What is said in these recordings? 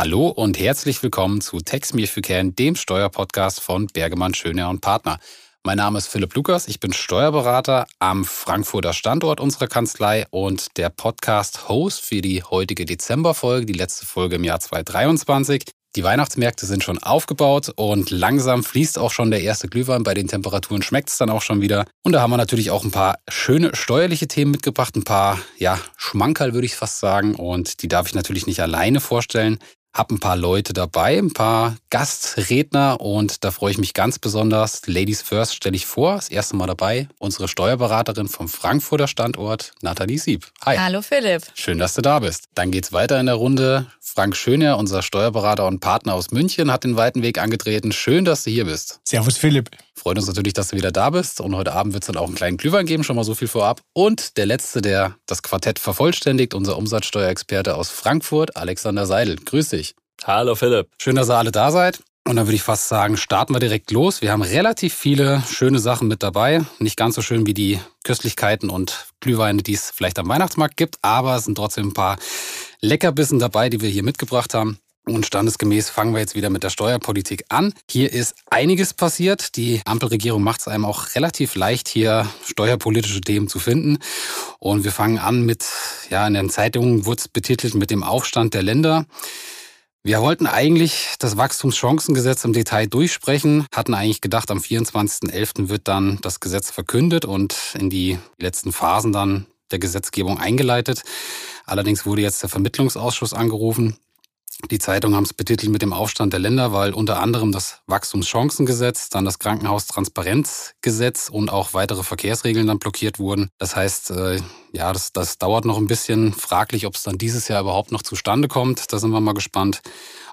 Hallo und herzlich willkommen zu Text Me If You Can, dem Steuerpodcast von Bergemann, Schöner und Partner. Mein Name ist Philipp Lukas, ich bin Steuerberater am Frankfurter Standort unserer Kanzlei und der Podcast-Host für die heutige Dezemberfolge, die letzte Folge im Jahr 2023. Die Weihnachtsmärkte sind schon aufgebaut und langsam fließt auch schon der erste Glühwein. Bei den Temperaturen schmeckt es dann auch schon wieder. Und da haben wir natürlich auch ein paar schöne steuerliche Themen mitgebracht, ein paar, ja, Schmankerl würde ich fast sagen. Und die darf ich natürlich nicht alleine vorstellen habe ein paar Leute dabei, ein paar Gastredner und da freue ich mich ganz besonders. Ladies First stelle ich vor, das erste Mal dabei, unsere Steuerberaterin vom Frankfurter Standort, Nathalie Sieb. Hi. Hallo Philipp. Schön, dass du da bist. Dann geht's weiter in der Runde. Frank Schöner, unser Steuerberater und Partner aus München, hat den weiten Weg angetreten. Schön, dass du hier bist. Servus Philipp. Freut uns natürlich, dass du wieder da bist. Und heute Abend wird es dann auch einen kleinen Glühwein geben, schon mal so viel vorab. Und der Letzte, der das Quartett vervollständigt, unser Umsatzsteuerexperte aus Frankfurt, Alexander Seidel. Grüß dich. Hallo Philipp. Schön, dass ihr alle da seid. Und dann würde ich fast sagen, starten wir direkt los. Wir haben relativ viele schöne Sachen mit dabei. Nicht ganz so schön wie die Köstlichkeiten und Glühweine, die es vielleicht am Weihnachtsmarkt gibt, aber es sind trotzdem ein paar Leckerbissen dabei, die wir hier mitgebracht haben. Und standesgemäß fangen wir jetzt wieder mit der Steuerpolitik an. Hier ist einiges passiert. Die Ampelregierung macht es einem auch relativ leicht, hier steuerpolitische Themen zu finden. Und wir fangen an mit, ja, in den Zeitungen wurde es betitelt mit dem Aufstand der Länder. Wir wollten eigentlich das Wachstumschancengesetz im Detail durchsprechen, hatten eigentlich gedacht, am 24.11. wird dann das Gesetz verkündet und in die letzten Phasen dann der Gesetzgebung eingeleitet. Allerdings wurde jetzt der Vermittlungsausschuss angerufen die Zeitungen haben es betitelt mit dem Aufstand der Länder, weil unter anderem das Wachstumschancengesetz, dann das Krankenhaustransparenzgesetz und auch weitere Verkehrsregeln dann blockiert wurden. Das heißt, äh, ja, das, das dauert noch ein bisschen fraglich, ob es dann dieses Jahr überhaupt noch zustande kommt. Da sind wir mal gespannt.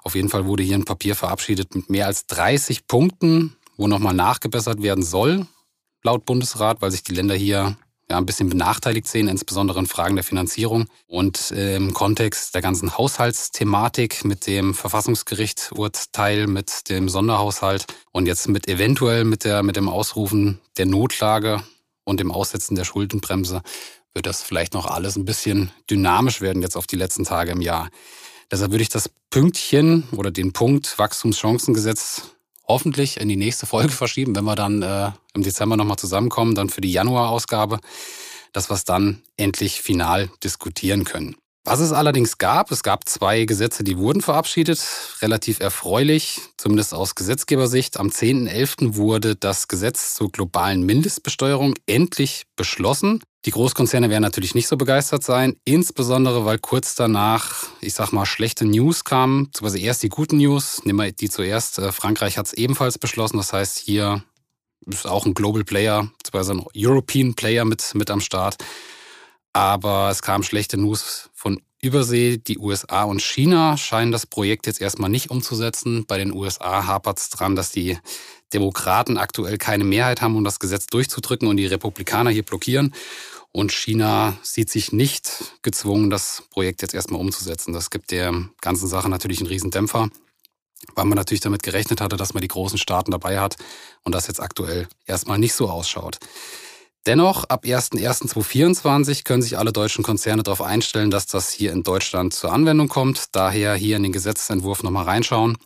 Auf jeden Fall wurde hier ein Papier verabschiedet mit mehr als 30 Punkten, wo nochmal nachgebessert werden soll, laut Bundesrat, weil sich die Länder hier ja, ein bisschen benachteiligt sehen, insbesondere in Fragen der Finanzierung. Und äh, im Kontext der ganzen Haushaltsthematik mit dem Verfassungsgericht-Urteil, mit dem Sonderhaushalt und jetzt mit eventuell mit, der, mit dem Ausrufen der Notlage und dem Aussetzen der Schuldenbremse wird das vielleicht noch alles ein bisschen dynamisch werden jetzt auf die letzten Tage im Jahr. Deshalb würde ich das Pünktchen oder den Punkt Wachstumschancengesetz hoffentlich in die nächste Folge verschieben, wenn wir dann äh, im Dezember nochmal zusammenkommen, dann für die Januarausgabe, dass wir es dann endlich final diskutieren können. Was es allerdings gab, es gab zwei Gesetze, die wurden verabschiedet, relativ erfreulich, zumindest aus Gesetzgebersicht. Am 10.11. wurde das Gesetz zur globalen Mindestbesteuerung endlich beschlossen. Die Großkonzerne werden natürlich nicht so begeistert sein, insbesondere weil kurz danach, ich sag mal, schlechte News kamen. Beziehungsweise erst die guten News, nehmen wir die zuerst. Äh, Frankreich hat es ebenfalls beschlossen, das heißt, hier ist auch ein Global Player, beziehungsweise ein European Player mit, mit am Start. Aber es kam schlechte News von Übersee. Die USA und China scheinen das Projekt jetzt erstmal nicht umzusetzen. Bei den USA hapert es dran, dass die Demokraten aktuell keine Mehrheit haben, um das Gesetz durchzudrücken und die Republikaner hier blockieren. Und China sieht sich nicht gezwungen, das Projekt jetzt erstmal umzusetzen. Das gibt der ganzen Sache natürlich einen Riesendämpfer, weil man natürlich damit gerechnet hatte, dass man die großen Staaten dabei hat und das jetzt aktuell erstmal nicht so ausschaut. Dennoch, ab 01.01.2024 können sich alle deutschen Konzerne darauf einstellen, dass das hier in Deutschland zur Anwendung kommt. Daher hier in den Gesetzentwurf nochmal reinschauen,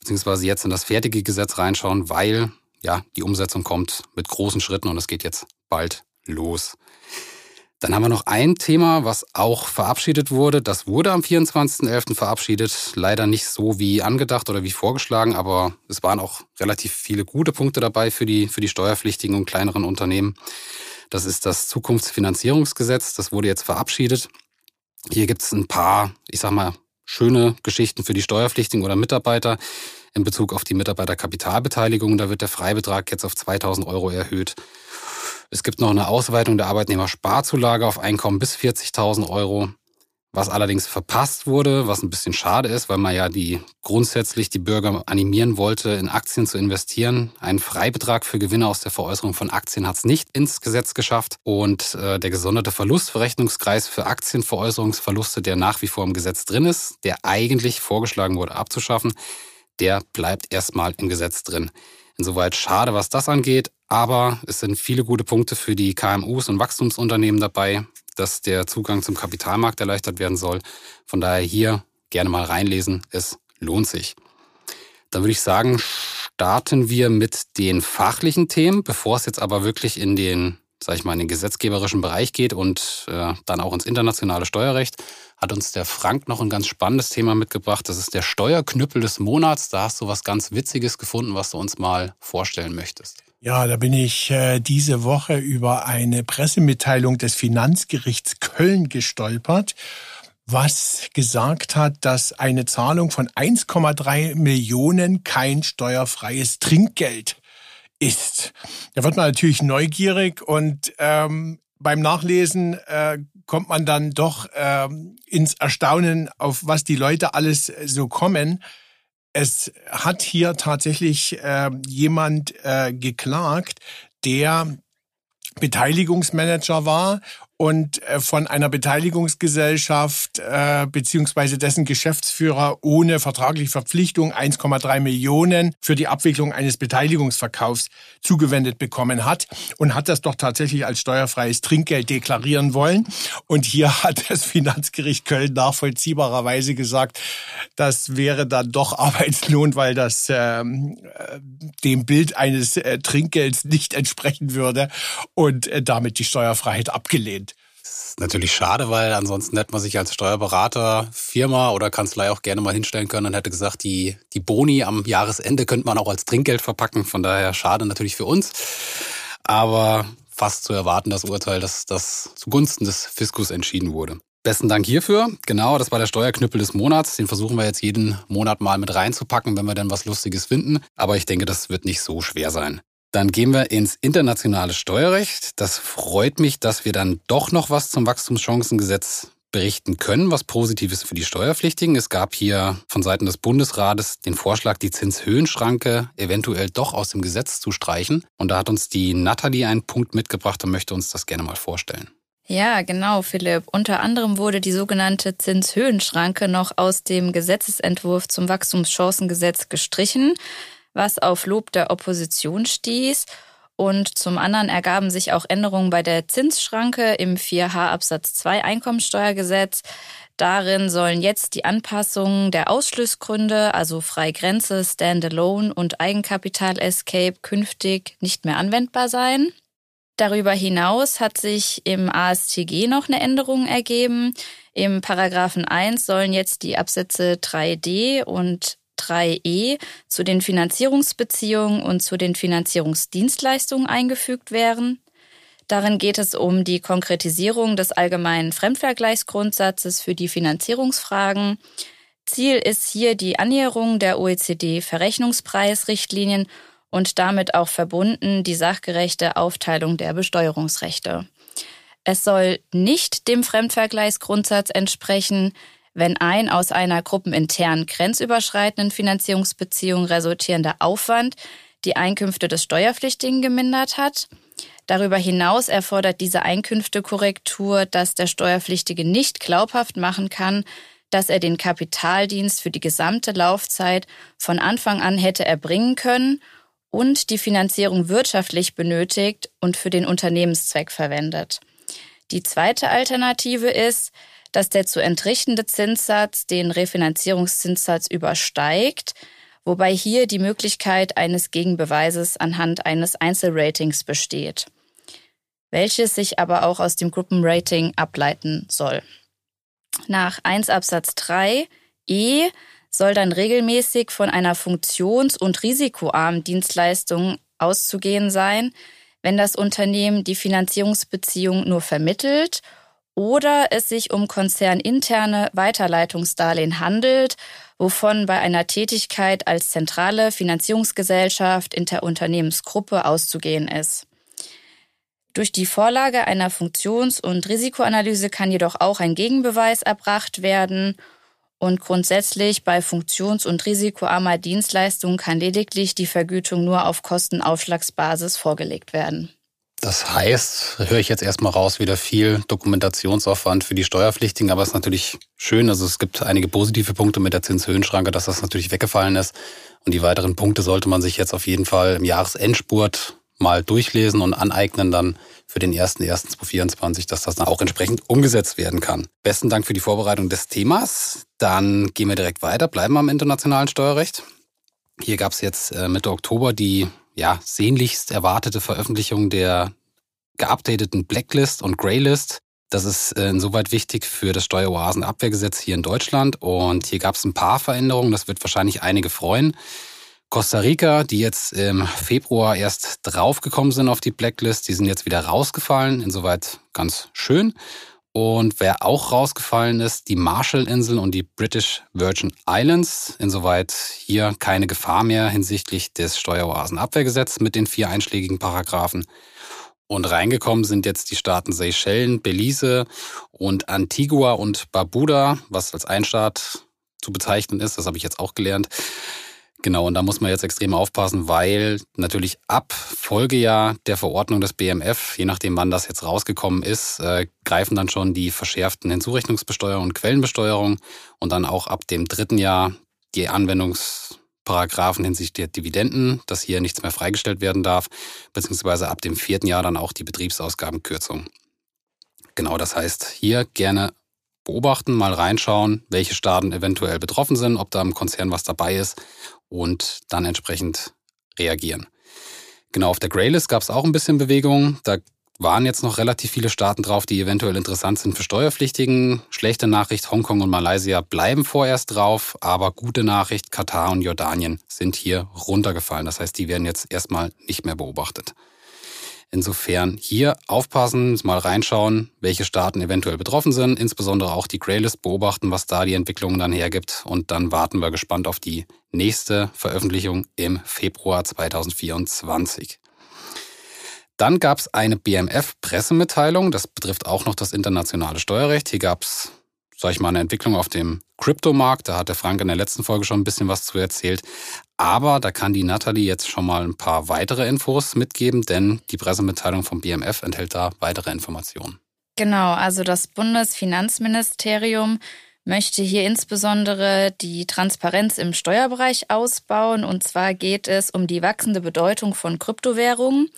beziehungsweise jetzt in das fertige Gesetz reinschauen, weil ja die Umsetzung kommt mit großen Schritten und es geht jetzt bald los. Dann haben wir noch ein Thema, was auch verabschiedet wurde. Das wurde am 24.11. verabschiedet. Leider nicht so wie angedacht oder wie vorgeschlagen, aber es waren auch relativ viele gute Punkte dabei für die, für die steuerpflichtigen und kleineren Unternehmen. Das ist das Zukunftsfinanzierungsgesetz. Das wurde jetzt verabschiedet. Hier gibt es ein paar, ich sag mal, schöne Geschichten für die Steuerpflichtigen oder Mitarbeiter in Bezug auf die Mitarbeiterkapitalbeteiligung. Da wird der Freibetrag jetzt auf 2000 Euro erhöht. Es gibt noch eine Ausweitung der Arbeitnehmersparzulage auf Einkommen bis 40.000 Euro was allerdings verpasst wurde, was ein bisschen schade ist, weil man ja die grundsätzlich die Bürger animieren wollte, in Aktien zu investieren. Ein Freibetrag für Gewinne aus der Veräußerung von Aktien hat es nicht ins Gesetz geschafft. Und äh, der gesonderte Verlustverrechnungskreis für Aktienveräußerungsverluste, der nach wie vor im Gesetz drin ist, der eigentlich vorgeschlagen wurde abzuschaffen, der bleibt erstmal im Gesetz drin. Insoweit schade, was das angeht, aber es sind viele gute Punkte für die KMUs und Wachstumsunternehmen dabei dass der Zugang zum Kapitalmarkt erleichtert werden soll. Von daher hier gerne mal reinlesen. Es lohnt sich. Dann würde ich sagen, starten wir mit den fachlichen Themen, bevor es jetzt aber wirklich in den, sag ich mal, in den gesetzgeberischen Bereich geht und äh, dann auch ins internationale Steuerrecht, hat uns der Frank noch ein ganz spannendes Thema mitgebracht. Das ist der Steuerknüppel des Monats. Da hast du was ganz Witziges gefunden, was du uns mal vorstellen möchtest. Ja, da bin ich äh, diese Woche über eine Pressemitteilung des Finanzgerichts Köln gestolpert was gesagt hat, dass eine Zahlung von 1,3 Millionen kein steuerfreies Trinkgeld ist. Da wird man natürlich neugierig und ähm, beim Nachlesen äh, kommt man dann doch ähm, ins Erstaunen, auf was die Leute alles so kommen. Es hat hier tatsächlich äh, jemand äh, geklagt, der Beteiligungsmanager war und äh, von einer Beteiligungsgesellschaft äh, beziehungsweise dessen Geschäftsführer ohne vertragliche Verpflichtung 1,3 Millionen für die Abwicklung eines Beteiligungsverkaufs zugewendet bekommen hat und hat das doch tatsächlich als steuerfreies Trinkgeld deklarieren wollen. Und hier hat das Finanzgericht Köln nachvollziehbarerweise gesagt, das wäre dann doch Arbeitslohn, weil das ähm, äh, dem Bild eines äh, Trinkgelds nicht entsprechen würde und äh, damit die Steuerfreiheit abgelehnt natürlich schade, weil ansonsten hätte man sich als Steuerberater, Firma oder Kanzlei auch gerne mal hinstellen können und hätte gesagt, die, die Boni am Jahresende könnte man auch als Trinkgeld verpacken. Von daher schade natürlich für uns. Aber fast zu erwarten, das Urteil, dass das zugunsten des Fiskus entschieden wurde. Besten Dank hierfür. Genau, das war der Steuerknüppel des Monats. Den versuchen wir jetzt jeden Monat mal mit reinzupacken, wenn wir dann was Lustiges finden. Aber ich denke, das wird nicht so schwer sein. Dann gehen wir ins internationale Steuerrecht. Das freut mich, dass wir dann doch noch was zum Wachstumschancengesetz berichten können, was Positives für die Steuerpflichtigen. Es gab hier von Seiten des Bundesrates den Vorschlag, die Zinshöhenschranke eventuell doch aus dem Gesetz zu streichen. Und da hat uns die Nathalie einen Punkt mitgebracht und möchte uns das gerne mal vorstellen. Ja, genau, Philipp. Unter anderem wurde die sogenannte Zinshöhenschranke noch aus dem Gesetzesentwurf zum Wachstumschancengesetz gestrichen was auf Lob der Opposition stieß. Und zum anderen ergaben sich auch Änderungen bei der Zinsschranke im 4h Absatz 2 Einkommensteuergesetz. Darin sollen jetzt die Anpassungen der Ausschlussgründe, also Freigrenze, Standalone und Eigenkapital Escape, künftig nicht mehr anwendbar sein. Darüber hinaus hat sich im ASTG noch eine Änderung ergeben. Im Paragraphen 1 sollen jetzt die Absätze 3d und 3e zu den Finanzierungsbeziehungen und zu den Finanzierungsdienstleistungen eingefügt werden. Darin geht es um die Konkretisierung des allgemeinen Fremdvergleichsgrundsatzes für die Finanzierungsfragen. Ziel ist hier die Annäherung der OECD-Verrechnungspreisrichtlinien und damit auch verbunden die sachgerechte Aufteilung der Besteuerungsrechte. Es soll nicht dem Fremdvergleichsgrundsatz entsprechen, wenn ein aus einer gruppenintern grenzüberschreitenden Finanzierungsbeziehung resultierender Aufwand die Einkünfte des Steuerpflichtigen gemindert hat. Darüber hinaus erfordert diese Einkünftekorrektur, dass der Steuerpflichtige nicht glaubhaft machen kann, dass er den Kapitaldienst für die gesamte Laufzeit von Anfang an hätte erbringen können und die Finanzierung wirtschaftlich benötigt und für den Unternehmenszweck verwendet. Die zweite Alternative ist, dass der zu entrichtende Zinssatz den Refinanzierungszinssatz übersteigt, wobei hier die Möglichkeit eines Gegenbeweises anhand eines Einzelratings besteht, welches sich aber auch aus dem Gruppenrating ableiten soll. Nach 1 Absatz 3 E soll dann regelmäßig von einer funktions- und risikoarmen Dienstleistung auszugehen sein, wenn das Unternehmen die Finanzierungsbeziehung nur vermittelt oder es sich um konzerninterne Weiterleitungsdarlehen handelt, wovon bei einer Tätigkeit als zentrale Finanzierungsgesellschaft in der Unternehmensgruppe auszugehen ist. Durch die Vorlage einer Funktions- und Risikoanalyse kann jedoch auch ein Gegenbeweis erbracht werden und grundsätzlich bei funktions- und risikoarmer Dienstleistungen kann lediglich die Vergütung nur auf Kostenaufschlagsbasis vorgelegt werden. Das heißt, höre ich jetzt erstmal raus, wieder viel Dokumentationsaufwand für die Steuerpflichtigen, aber es ist natürlich schön. Also es gibt einige positive Punkte mit der Zinshöhenschranke, dass das natürlich weggefallen ist. Und die weiteren Punkte sollte man sich jetzt auf jeden Fall im Jahresendspurt mal durchlesen und aneignen dann für den 1.1.2024, dass das dann auch entsprechend umgesetzt werden kann. Besten Dank für die Vorbereitung des Themas. Dann gehen wir direkt weiter, bleiben wir am internationalen Steuerrecht. Hier gab es jetzt äh, Mitte Oktober die ja, sehnlichst erwartete Veröffentlichung der geupdateten Blacklist und Greylist. Das ist äh, insoweit wichtig für das Steueroasenabwehrgesetz hier in Deutschland. Und hier gab es ein paar Veränderungen, das wird wahrscheinlich einige freuen. Costa Rica, die jetzt im Februar erst draufgekommen sind auf die Blacklist, die sind jetzt wieder rausgefallen, insoweit ganz schön. Und wer auch rausgefallen ist, die Marshallinseln und die British Virgin Islands. Insoweit hier keine Gefahr mehr hinsichtlich des Steueroasenabwehrgesetzes mit den vier einschlägigen Paragraphen. Und reingekommen sind jetzt die Staaten Seychellen, Belize und Antigua und Barbuda, was als Einstaat zu bezeichnen ist. Das habe ich jetzt auch gelernt. Genau, und da muss man jetzt extrem aufpassen, weil natürlich ab Folgejahr der Verordnung des BMF, je nachdem wann das jetzt rausgekommen ist, äh, greifen dann schon die verschärften Hinzurechnungsbesteuerung und Quellenbesteuerung und dann auch ab dem dritten Jahr die Anwendungsparagraphen hinsichtlich der Dividenden, dass hier nichts mehr freigestellt werden darf, beziehungsweise ab dem vierten Jahr dann auch die Betriebsausgabenkürzung. Genau, das heißt, hier gerne beobachten, mal reinschauen, welche Staaten eventuell betroffen sind, ob da im Konzern was dabei ist und dann entsprechend reagieren. Genau, auf der Greylist gab es auch ein bisschen Bewegung. Da waren jetzt noch relativ viele Staaten drauf, die eventuell interessant sind für Steuerpflichtigen. Schlechte Nachricht, Hongkong und Malaysia bleiben vorerst drauf, aber gute Nachricht, Katar und Jordanien sind hier runtergefallen. Das heißt, die werden jetzt erstmal nicht mehr beobachtet. Insofern hier aufpassen, mal reinschauen, welche Staaten eventuell betroffen sind, insbesondere auch die Greylist beobachten, was da die Entwicklung dann hergibt und dann warten wir gespannt auf die nächste Veröffentlichung im Februar 2024. Dann gab es eine BMF-Pressemitteilung, das betrifft auch noch das internationale Steuerrecht. Hier gab es sage ich mal, eine Entwicklung auf dem Kryptomarkt. Da hat der Frank in der letzten Folge schon ein bisschen was zu erzählt. Aber da kann die Natalie jetzt schon mal ein paar weitere Infos mitgeben, denn die Pressemitteilung vom BMF enthält da weitere Informationen. Genau, also das Bundesfinanzministerium möchte hier insbesondere die Transparenz im Steuerbereich ausbauen. Und zwar geht es um die wachsende Bedeutung von Kryptowährungen.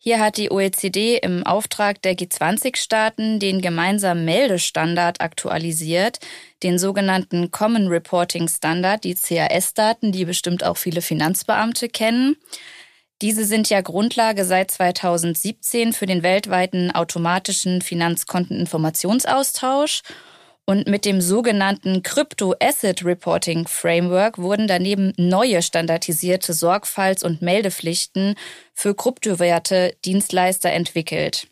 Hier hat die OECD im Auftrag der G20-Staaten den gemeinsamen Meldestandard aktualisiert, den sogenannten Common Reporting Standard, die CAS-Daten, die bestimmt auch viele Finanzbeamte kennen. Diese sind ja Grundlage seit 2017 für den weltweiten automatischen Finanzkonteninformationsaustausch und mit dem sogenannten Crypto Asset Reporting Framework wurden daneben neue standardisierte Sorgfalts- und Meldepflichten für Kryptowerte Dienstleister entwickelt.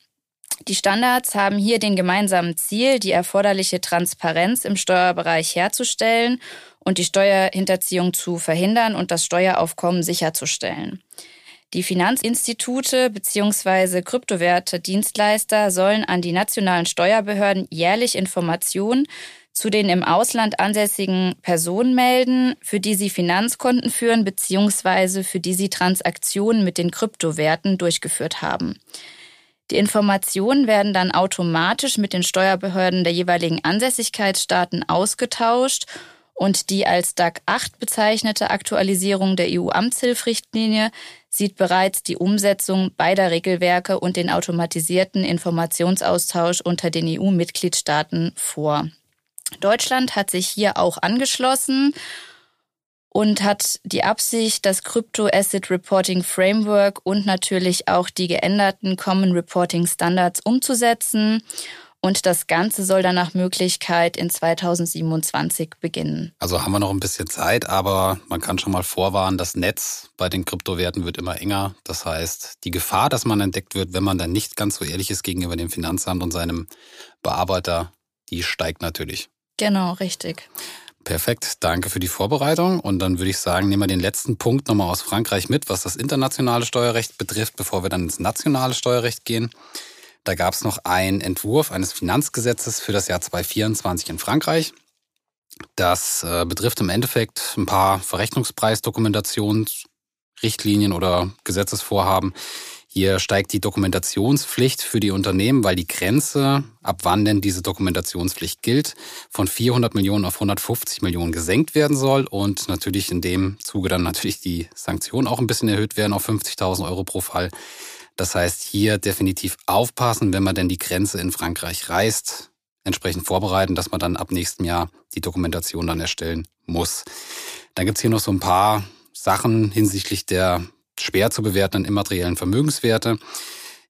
Die Standards haben hier den gemeinsamen Ziel, die erforderliche Transparenz im Steuerbereich herzustellen und die Steuerhinterziehung zu verhindern und das Steueraufkommen sicherzustellen. Die Finanzinstitute bzw. Kryptowerte-Dienstleister sollen an die nationalen Steuerbehörden jährlich Informationen zu den im Ausland ansässigen Personen melden, für die sie Finanzkonten führen bzw. für die sie Transaktionen mit den Kryptowerten durchgeführt haben. Die Informationen werden dann automatisch mit den Steuerbehörden der jeweiligen Ansässigkeitsstaaten ausgetauscht und die als DAC 8 bezeichnete Aktualisierung der EU-Amtshilfrichtlinie sieht bereits die Umsetzung beider Regelwerke und den automatisierten Informationsaustausch unter den EU-Mitgliedstaaten vor. Deutschland hat sich hier auch angeschlossen und hat die Absicht, das Crypto Asset Reporting Framework und natürlich auch die geänderten Common Reporting Standards umzusetzen. Und das Ganze soll dann nach Möglichkeit in 2027 beginnen. Also haben wir noch ein bisschen Zeit, aber man kann schon mal vorwarnen, das Netz bei den Kryptowerten wird immer enger. Das heißt, die Gefahr, dass man entdeckt wird, wenn man dann nicht ganz so ehrlich ist gegenüber dem Finanzamt und seinem Bearbeiter, die steigt natürlich. Genau, richtig. Perfekt, danke für die Vorbereitung. Und dann würde ich sagen, nehmen wir den letzten Punkt nochmal aus Frankreich mit, was das internationale Steuerrecht betrifft, bevor wir dann ins nationale Steuerrecht gehen. Da gab es noch einen Entwurf eines Finanzgesetzes für das Jahr 2024 in Frankreich. Das äh, betrifft im Endeffekt ein paar Verrechnungspreisdokumentationsrichtlinien oder Gesetzesvorhaben. Hier steigt die Dokumentationspflicht für die Unternehmen, weil die Grenze, ab wann denn diese Dokumentationspflicht gilt, von 400 Millionen auf 150 Millionen gesenkt werden soll und natürlich in dem Zuge dann natürlich die Sanktionen auch ein bisschen erhöht werden auf 50.000 Euro pro Fall. Das heißt, hier definitiv aufpassen, wenn man denn die Grenze in Frankreich reißt, entsprechend vorbereiten, dass man dann ab nächstem Jahr die Dokumentation dann erstellen muss. Dann gibt's hier noch so ein paar Sachen hinsichtlich der schwer zu bewertenden immateriellen Vermögenswerte.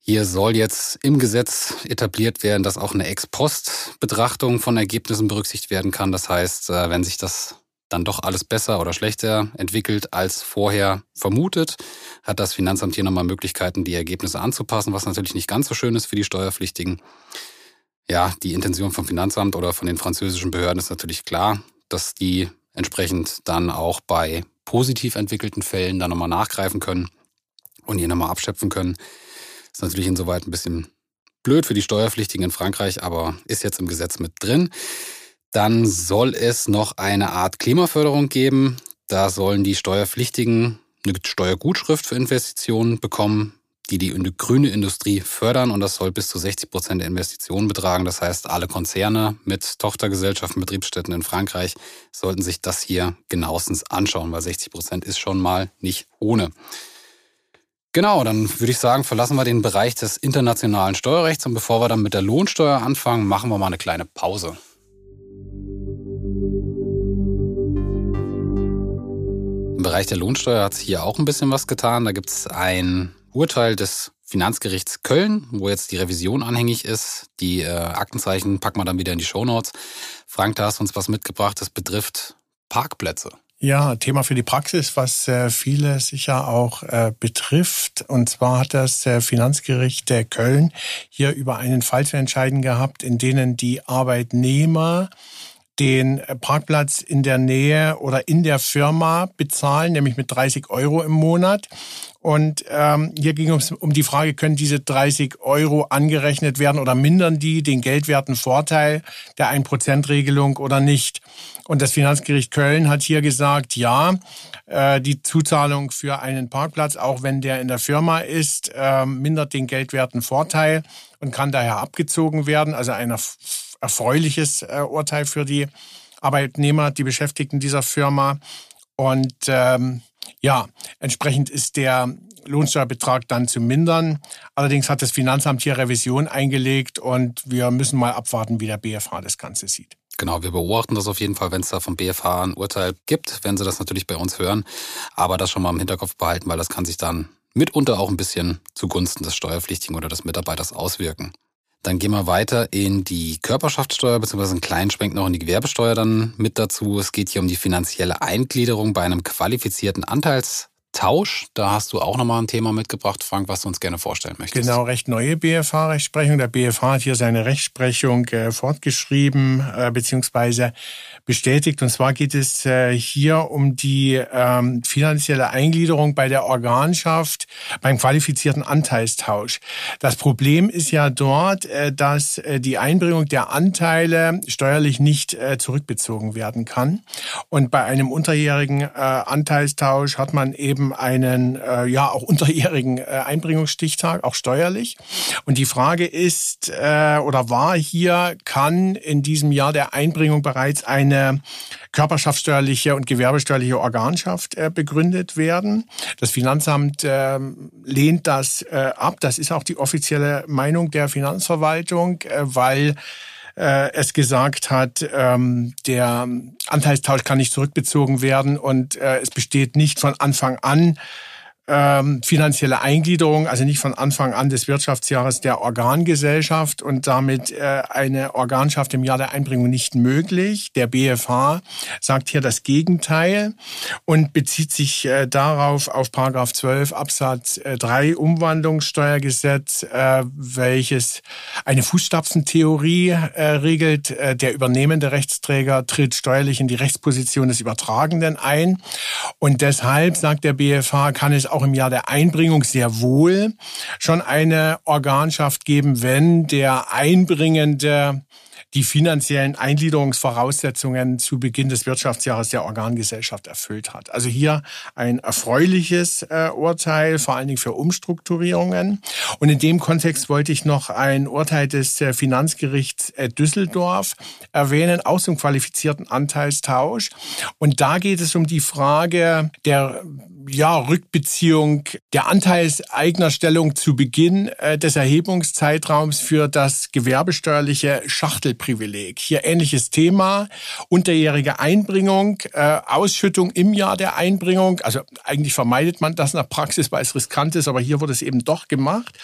Hier soll jetzt im Gesetz etabliert werden, dass auch eine Ex-Post-Betrachtung von Ergebnissen berücksichtigt werden kann. Das heißt, äh, wenn sich das dann doch alles besser oder schlechter entwickelt als vorher vermutet, hat das Finanzamt hier nochmal Möglichkeiten, die Ergebnisse anzupassen, was natürlich nicht ganz so schön ist für die Steuerpflichtigen. Ja, die Intention vom Finanzamt oder von den französischen Behörden ist natürlich klar, dass die entsprechend dann auch bei positiv entwickelten Fällen dann nochmal nachgreifen können und hier nochmal abschöpfen können. Ist natürlich insoweit ein bisschen blöd für die Steuerpflichtigen in Frankreich, aber ist jetzt im Gesetz mit drin. Dann soll es noch eine Art Klimaförderung geben. Da sollen die Steuerpflichtigen eine Steuergutschrift für Investitionen bekommen die die grüne Industrie fördern und das soll bis zu 60 Prozent der Investitionen betragen. Das heißt, alle Konzerne mit Tochtergesellschaften, Betriebsstätten in Frankreich sollten sich das hier genauestens anschauen, weil 60 Prozent ist schon mal nicht ohne. Genau, dann würde ich sagen, verlassen wir den Bereich des internationalen Steuerrechts und bevor wir dann mit der Lohnsteuer anfangen, machen wir mal eine kleine Pause. Bereich der Lohnsteuer hat sich hier auch ein bisschen was getan. Da gibt es ein Urteil des Finanzgerichts Köln, wo jetzt die Revision anhängig ist. Die äh, Aktenzeichen packen wir dann wieder in die Shownotes. Frank, da hast du uns was mitgebracht, das betrifft Parkplätze. Ja, Thema für die Praxis, was äh, viele sicher auch äh, betrifft. Und zwar hat das äh, Finanzgericht der Köln hier über einen Fall zu entscheiden gehabt, in denen die Arbeitnehmer den Parkplatz in der Nähe oder in der Firma bezahlen, nämlich mit 30 Euro im Monat. Und ähm, hier ging es um die Frage, können diese 30 Euro angerechnet werden oder mindern die den geldwerten Vorteil der 1%-Regelung oder nicht? Und das Finanzgericht Köln hat hier gesagt, ja, äh, die Zuzahlung für einen Parkplatz, auch wenn der in der Firma ist, äh, mindert den geldwerten Vorteil und kann daher abgezogen werden. Also ein erfreuliches äh, Urteil für die Arbeitnehmer, die Beschäftigten dieser Firma. Und ähm, ja, entsprechend ist der Lohnsteuerbetrag dann zu mindern. Allerdings hat das Finanzamt hier Revision eingelegt und wir müssen mal abwarten, wie der BFH das Ganze sieht. Genau, wir beobachten das auf jeden Fall, wenn es da vom BFH ein Urteil gibt, werden Sie das natürlich bei uns hören. Aber das schon mal im Hinterkopf behalten, weil das kann sich dann mitunter auch ein bisschen zugunsten des Steuerpflichtigen oder des Mitarbeiters auswirken. Dann gehen wir weiter in die Körperschaftssteuer, beziehungsweise einen kleinen Schwenk noch in die Gewerbesteuer dann mit dazu. Es geht hier um die finanzielle Eingliederung bei einem qualifizierten Anteils Tausch. Da hast du auch nochmal ein Thema mitgebracht, Frank, was du uns gerne vorstellen möchtest. Genau, recht neue BFH-Rechtsprechung. Der BFH hat hier seine Rechtsprechung äh, fortgeschrieben äh, bzw. bestätigt. Und zwar geht es äh, hier um die ähm, finanzielle Eingliederung bei der Organschaft beim qualifizierten Anteilstausch. Das Problem ist ja dort, äh, dass äh, die Einbringung der Anteile steuerlich nicht zurückbezogen werden kann. Und bei einem unterjährigen äh, Anteilstausch hat man eben einen ja auch unterjährigen äh, Einbringungsstichtag, auch steuerlich. Und die Frage ist oder war hier, kann in diesem Jahr der Einbringung bereits eine körperschaftssteuerliche und gewerbesteuerliche Organschaft äh, begründet werden. Das Finanzamt äh, lehnt das äh, ab. Das ist auch die offizielle Meinung der Finanzverwaltung, äh, weil es gesagt hat, ähm, der Anteilstausch kann nicht zurückbezogen werden und es besteht nicht von Anfang an ähm, finanzielle Eingliederung, also nicht von Anfang an des Wirtschaftsjahres der Organgesellschaft und damit äh, eine Organschaft im Jahr der Einbringung nicht möglich. Der BFH sagt hier das Gegenteil und bezieht sich äh, darauf auf Paragraph 12 Absatz äh, 3 Umwandlungssteuergesetz, äh, welches eine Fußstapfentheorie äh, regelt. Äh, der übernehmende Rechtsträger tritt steuerlich in die Rechtsposition des Übertragenden ein und deshalb sagt der BFH, kann es im Jahr der Einbringung sehr wohl schon eine Organschaft geben, wenn der Einbringende die finanziellen Eingliederungsvoraussetzungen zu Beginn des Wirtschaftsjahres der Organgesellschaft erfüllt hat. Also hier ein erfreuliches äh, Urteil, vor allen Dingen für Umstrukturierungen. Und in dem Kontext wollte ich noch ein Urteil des äh, Finanzgerichts äh, Düsseldorf erwähnen, auch zum qualifizierten Anteilstausch. Und da geht es um die Frage der ja, Rückbeziehung der Anteilseignerstellung zu Beginn äh, des Erhebungszeitraums für das gewerbesteuerliche Schachtelprivileg. Hier ähnliches Thema, unterjährige Einbringung, äh, Ausschüttung im Jahr der Einbringung. Also eigentlich vermeidet man das nach Praxis, weil es riskant ist, aber hier wurde es eben doch gemacht.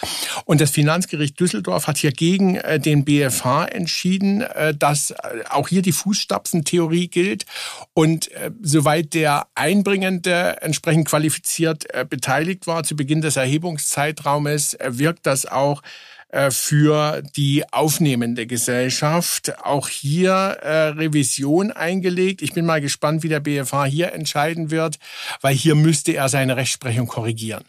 Und das Finanzgericht Düsseldorf hat hier gegen äh, den BFH entschieden, äh, dass äh, auch hier die Fußstapfentheorie gilt. Und äh, soweit der Einbringende entsprechend qualifiziert äh, beteiligt war zu Beginn des Erhebungszeitraumes, äh, wirkt das auch für die aufnehmende Gesellschaft. Auch hier äh, Revision eingelegt. Ich bin mal gespannt, wie der BFH hier entscheiden wird, weil hier müsste er seine Rechtsprechung korrigieren.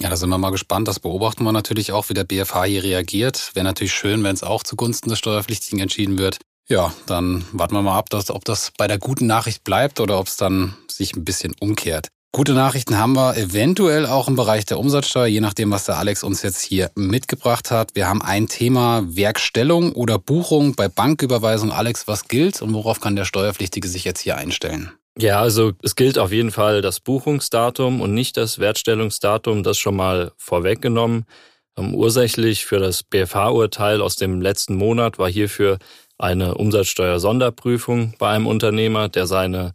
Ja, da sind wir mal gespannt. Das beobachten wir natürlich auch, wie der BFH hier reagiert. Wäre natürlich schön, wenn es auch zugunsten des Steuerpflichtigen entschieden wird. Ja, dann warten wir mal ab, dass, ob das bei der guten Nachricht bleibt oder ob es dann sich ein bisschen umkehrt. Gute Nachrichten haben wir eventuell auch im Bereich der Umsatzsteuer, je nachdem, was der Alex uns jetzt hier mitgebracht hat. Wir haben ein Thema Werkstellung oder Buchung bei Banküberweisung. Alex, was gilt und worauf kann der Steuerpflichtige sich jetzt hier einstellen? Ja, also es gilt auf jeden Fall das Buchungsdatum und nicht das Wertstellungsdatum, das schon mal vorweggenommen. Um, ursächlich für das BFH-Urteil aus dem letzten Monat war hierfür eine Umsatzsteuer-Sonderprüfung bei einem Unternehmer, der seine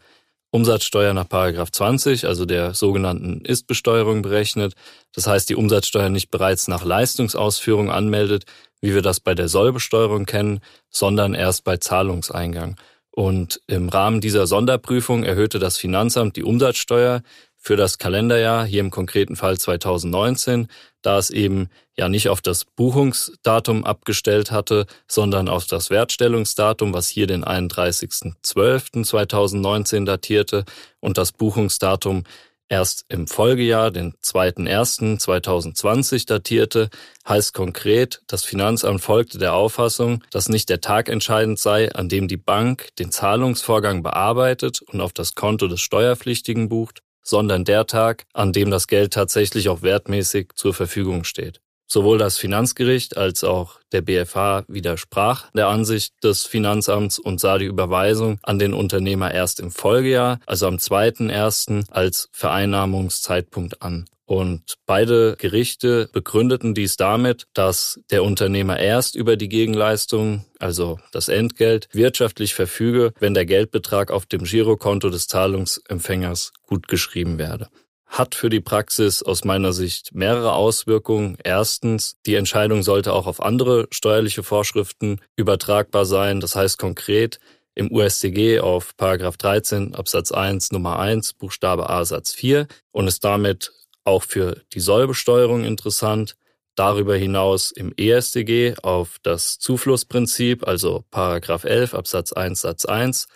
Umsatzsteuer nach Paragraph 20, also der sogenannten Ist-Besteuerung berechnet. Das heißt, die Umsatzsteuer nicht bereits nach Leistungsausführung anmeldet, wie wir das bei der Sollbesteuerung kennen, sondern erst bei Zahlungseingang. Und im Rahmen dieser Sonderprüfung erhöhte das Finanzamt die Umsatzsteuer für das Kalenderjahr, hier im konkreten Fall 2019, da es eben ja nicht auf das Buchungsdatum abgestellt hatte, sondern auf das Wertstellungsdatum, was hier den 31.12.2019 datierte und das Buchungsdatum erst im Folgejahr, den 2.1.2020 datierte, heißt konkret, das Finanzamt folgte der Auffassung, dass nicht der Tag entscheidend sei, an dem die Bank den Zahlungsvorgang bearbeitet und auf das Konto des Steuerpflichtigen bucht, sondern der Tag, an dem das Geld tatsächlich auch wertmäßig zur Verfügung steht. Sowohl das Finanzgericht als auch der BFH widersprach der Ansicht des Finanzamts und sah die Überweisung an den Unternehmer erst im Folgejahr, also am 2.1. als Vereinnahmungszeitpunkt an. Und beide Gerichte begründeten dies damit, dass der Unternehmer erst über die Gegenleistung, also das Entgelt, wirtschaftlich verfüge, wenn der Geldbetrag auf dem Girokonto des Zahlungsempfängers gutgeschrieben werde hat für die Praxis aus meiner Sicht mehrere Auswirkungen. Erstens, die Entscheidung sollte auch auf andere steuerliche Vorschriften übertragbar sein. Das heißt konkret im USTG auf Paragraph 13 Absatz 1 Nummer 1 Buchstabe A Satz 4 und ist damit auch für die Sollbesteuerung interessant. Darüber hinaus im ESTG auf das Zuflussprinzip, also Paragraph 11 Absatz 1 Satz 1,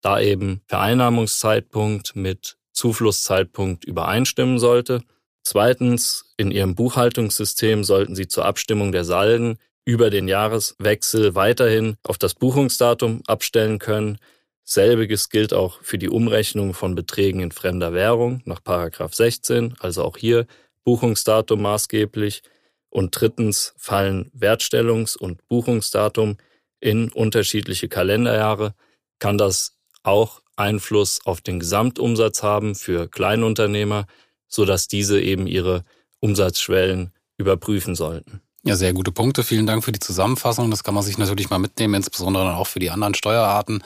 da eben Vereinnahmungszeitpunkt mit Zuflusszeitpunkt übereinstimmen sollte. Zweitens, in Ihrem Buchhaltungssystem sollten Sie zur Abstimmung der Salden über den Jahreswechsel weiterhin auf das Buchungsdatum abstellen können. Selbiges gilt auch für die Umrechnung von Beträgen in fremder Währung nach 16, also auch hier Buchungsdatum maßgeblich. Und drittens fallen Wertstellungs- und Buchungsdatum in unterschiedliche Kalenderjahre, kann das auch Einfluss auf den Gesamtumsatz haben für Kleinunternehmer, sodass diese eben ihre Umsatzschwellen überprüfen sollten. Ja, sehr gute Punkte. Vielen Dank für die Zusammenfassung. Das kann man sich natürlich mal mitnehmen, insbesondere dann auch für die anderen Steuerarten.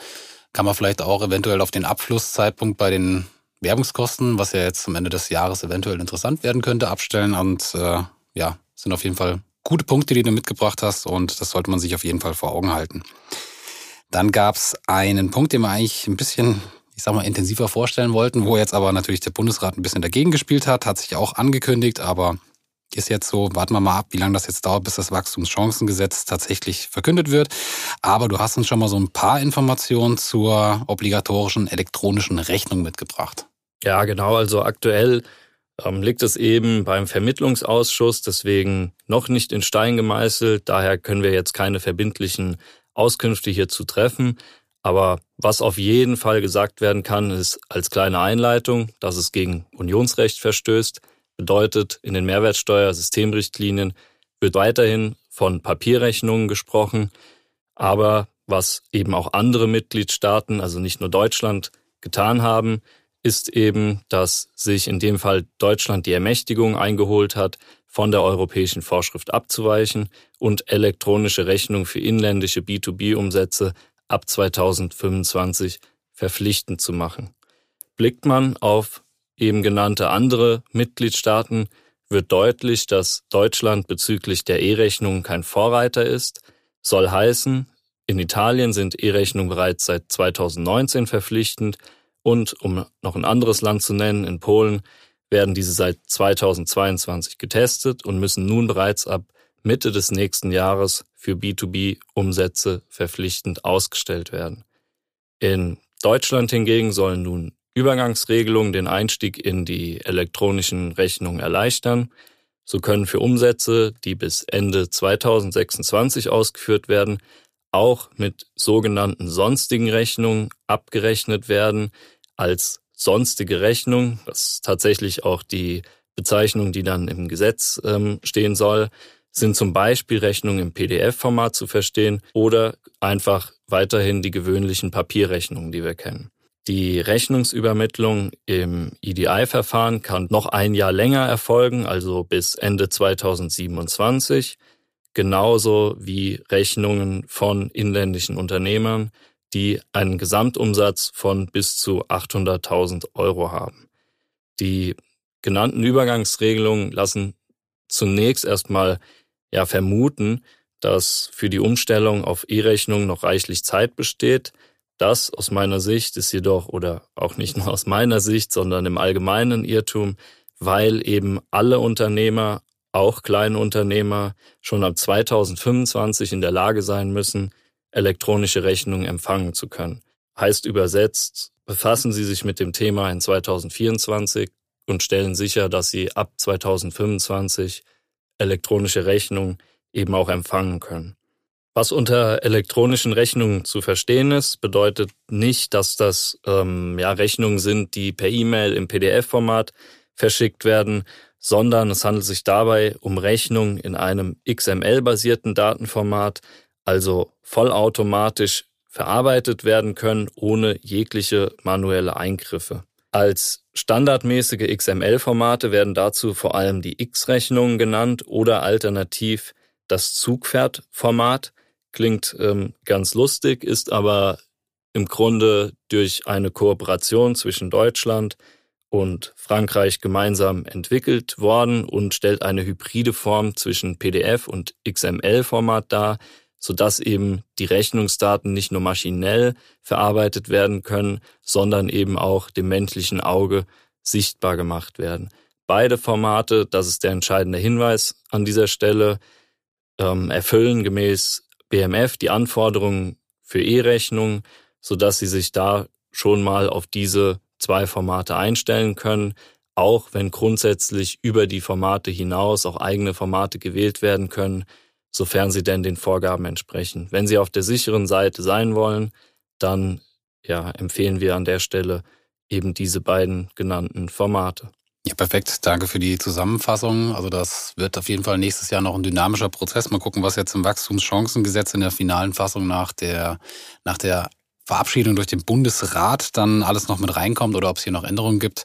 Kann man vielleicht auch eventuell auf den Abflusszeitpunkt bei den Werbungskosten, was ja jetzt zum Ende des Jahres eventuell interessant werden könnte, abstellen. Und äh, ja, sind auf jeden Fall gute Punkte, die du mitgebracht hast und das sollte man sich auf jeden Fall vor Augen halten. Dann gab es einen Punkt, den wir eigentlich ein bisschen, ich sag mal, intensiver vorstellen wollten, wo jetzt aber natürlich der Bundesrat ein bisschen dagegen gespielt hat, hat sich auch angekündigt, aber ist jetzt so, warten wir mal ab, wie lange das jetzt dauert, bis das Wachstumschancengesetz tatsächlich verkündet wird. Aber du hast uns schon mal so ein paar Informationen zur obligatorischen elektronischen Rechnung mitgebracht. Ja, genau. Also aktuell ähm, liegt es eben beim Vermittlungsausschuss, deswegen noch nicht in Stein gemeißelt. Daher können wir jetzt keine verbindlichen Auskünfte hier zu treffen. Aber was auf jeden Fall gesagt werden kann, ist als kleine Einleitung, dass es gegen Unionsrecht verstößt. Bedeutet, in den Mehrwertsteuersystemrichtlinien wird weiterhin von Papierrechnungen gesprochen. Aber was eben auch andere Mitgliedstaaten, also nicht nur Deutschland, getan haben, ist eben, dass sich in dem Fall Deutschland die Ermächtigung eingeholt hat, von der europäischen Vorschrift abzuweichen und elektronische Rechnungen für inländische B2B-Umsätze ab 2025 verpflichtend zu machen. Blickt man auf eben genannte andere Mitgliedstaaten, wird deutlich, dass Deutschland bezüglich der E-Rechnungen kein Vorreiter ist. Soll heißen, in Italien sind E-Rechnungen bereits seit 2019 verpflichtend und, um noch ein anderes Land zu nennen, in Polen werden diese seit 2022 getestet und müssen nun bereits ab Mitte des nächsten Jahres für B2B-Umsätze verpflichtend ausgestellt werden. In Deutschland hingegen sollen nun Übergangsregelungen den Einstieg in die elektronischen Rechnungen erleichtern. So können für Umsätze, die bis Ende 2026 ausgeführt werden, auch mit sogenannten sonstigen Rechnungen abgerechnet werden als sonstige Rechnung. Das ist tatsächlich auch die Bezeichnung, die dann im Gesetz ähm, stehen soll sind zum Beispiel Rechnungen im PDF-Format zu verstehen oder einfach weiterhin die gewöhnlichen Papierrechnungen, die wir kennen. Die Rechnungsübermittlung im EDI-Verfahren kann noch ein Jahr länger erfolgen, also bis Ende 2027, genauso wie Rechnungen von inländischen Unternehmern, die einen Gesamtumsatz von bis zu 800.000 Euro haben. Die genannten Übergangsregelungen lassen zunächst erstmal ja vermuten, dass für die Umstellung auf E-Rechnung noch reichlich Zeit besteht. Das aus meiner Sicht ist jedoch, oder auch nicht nur aus meiner Sicht, sondern im allgemeinen Irrtum, weil eben alle Unternehmer, auch kleine Unternehmer, schon ab 2025 in der Lage sein müssen, elektronische Rechnungen empfangen zu können. Heißt übersetzt, befassen Sie sich mit dem Thema in 2024 und stellen sicher, dass Sie ab 2025 elektronische Rechnungen eben auch empfangen können. Was unter elektronischen Rechnungen zu verstehen ist, bedeutet nicht, dass das ähm, ja, Rechnungen sind, die per E-Mail im PDF-Format verschickt werden, sondern es handelt sich dabei um Rechnungen in einem XML-basierten Datenformat, also vollautomatisch verarbeitet werden können, ohne jegliche manuelle Eingriffe. Als standardmäßige XML-Formate werden dazu vor allem die X-Rechnungen genannt oder alternativ das Zugpferd-Format. Klingt ähm, ganz lustig, ist aber im Grunde durch eine Kooperation zwischen Deutschland und Frankreich gemeinsam entwickelt worden und stellt eine hybride Form zwischen PDF und XML-Format dar, sodass eben die Rechnungsdaten nicht nur maschinell verarbeitet werden können, sondern eben auch dem menschlichen Auge sichtbar gemacht werden. Beide Formate, das ist der entscheidende Hinweis an dieser Stelle, ähm, erfüllen gemäß BMF die Anforderungen für E-Rechnungen, sodass Sie sich da schon mal auf diese zwei Formate einstellen können, auch wenn grundsätzlich über die Formate hinaus auch eigene Formate gewählt werden können, sofern sie denn den Vorgaben entsprechen. Wenn Sie auf der sicheren Seite sein wollen, dann ja, empfehlen wir an der Stelle eben diese beiden genannten Formate. Ja, perfekt. Danke für die Zusammenfassung. Also das wird auf jeden Fall nächstes Jahr noch ein dynamischer Prozess. Mal gucken, was jetzt im Wachstumschancengesetz in der finalen Fassung nach der, nach der Verabschiedung durch den Bundesrat dann alles noch mit reinkommt oder ob es hier noch Änderungen gibt.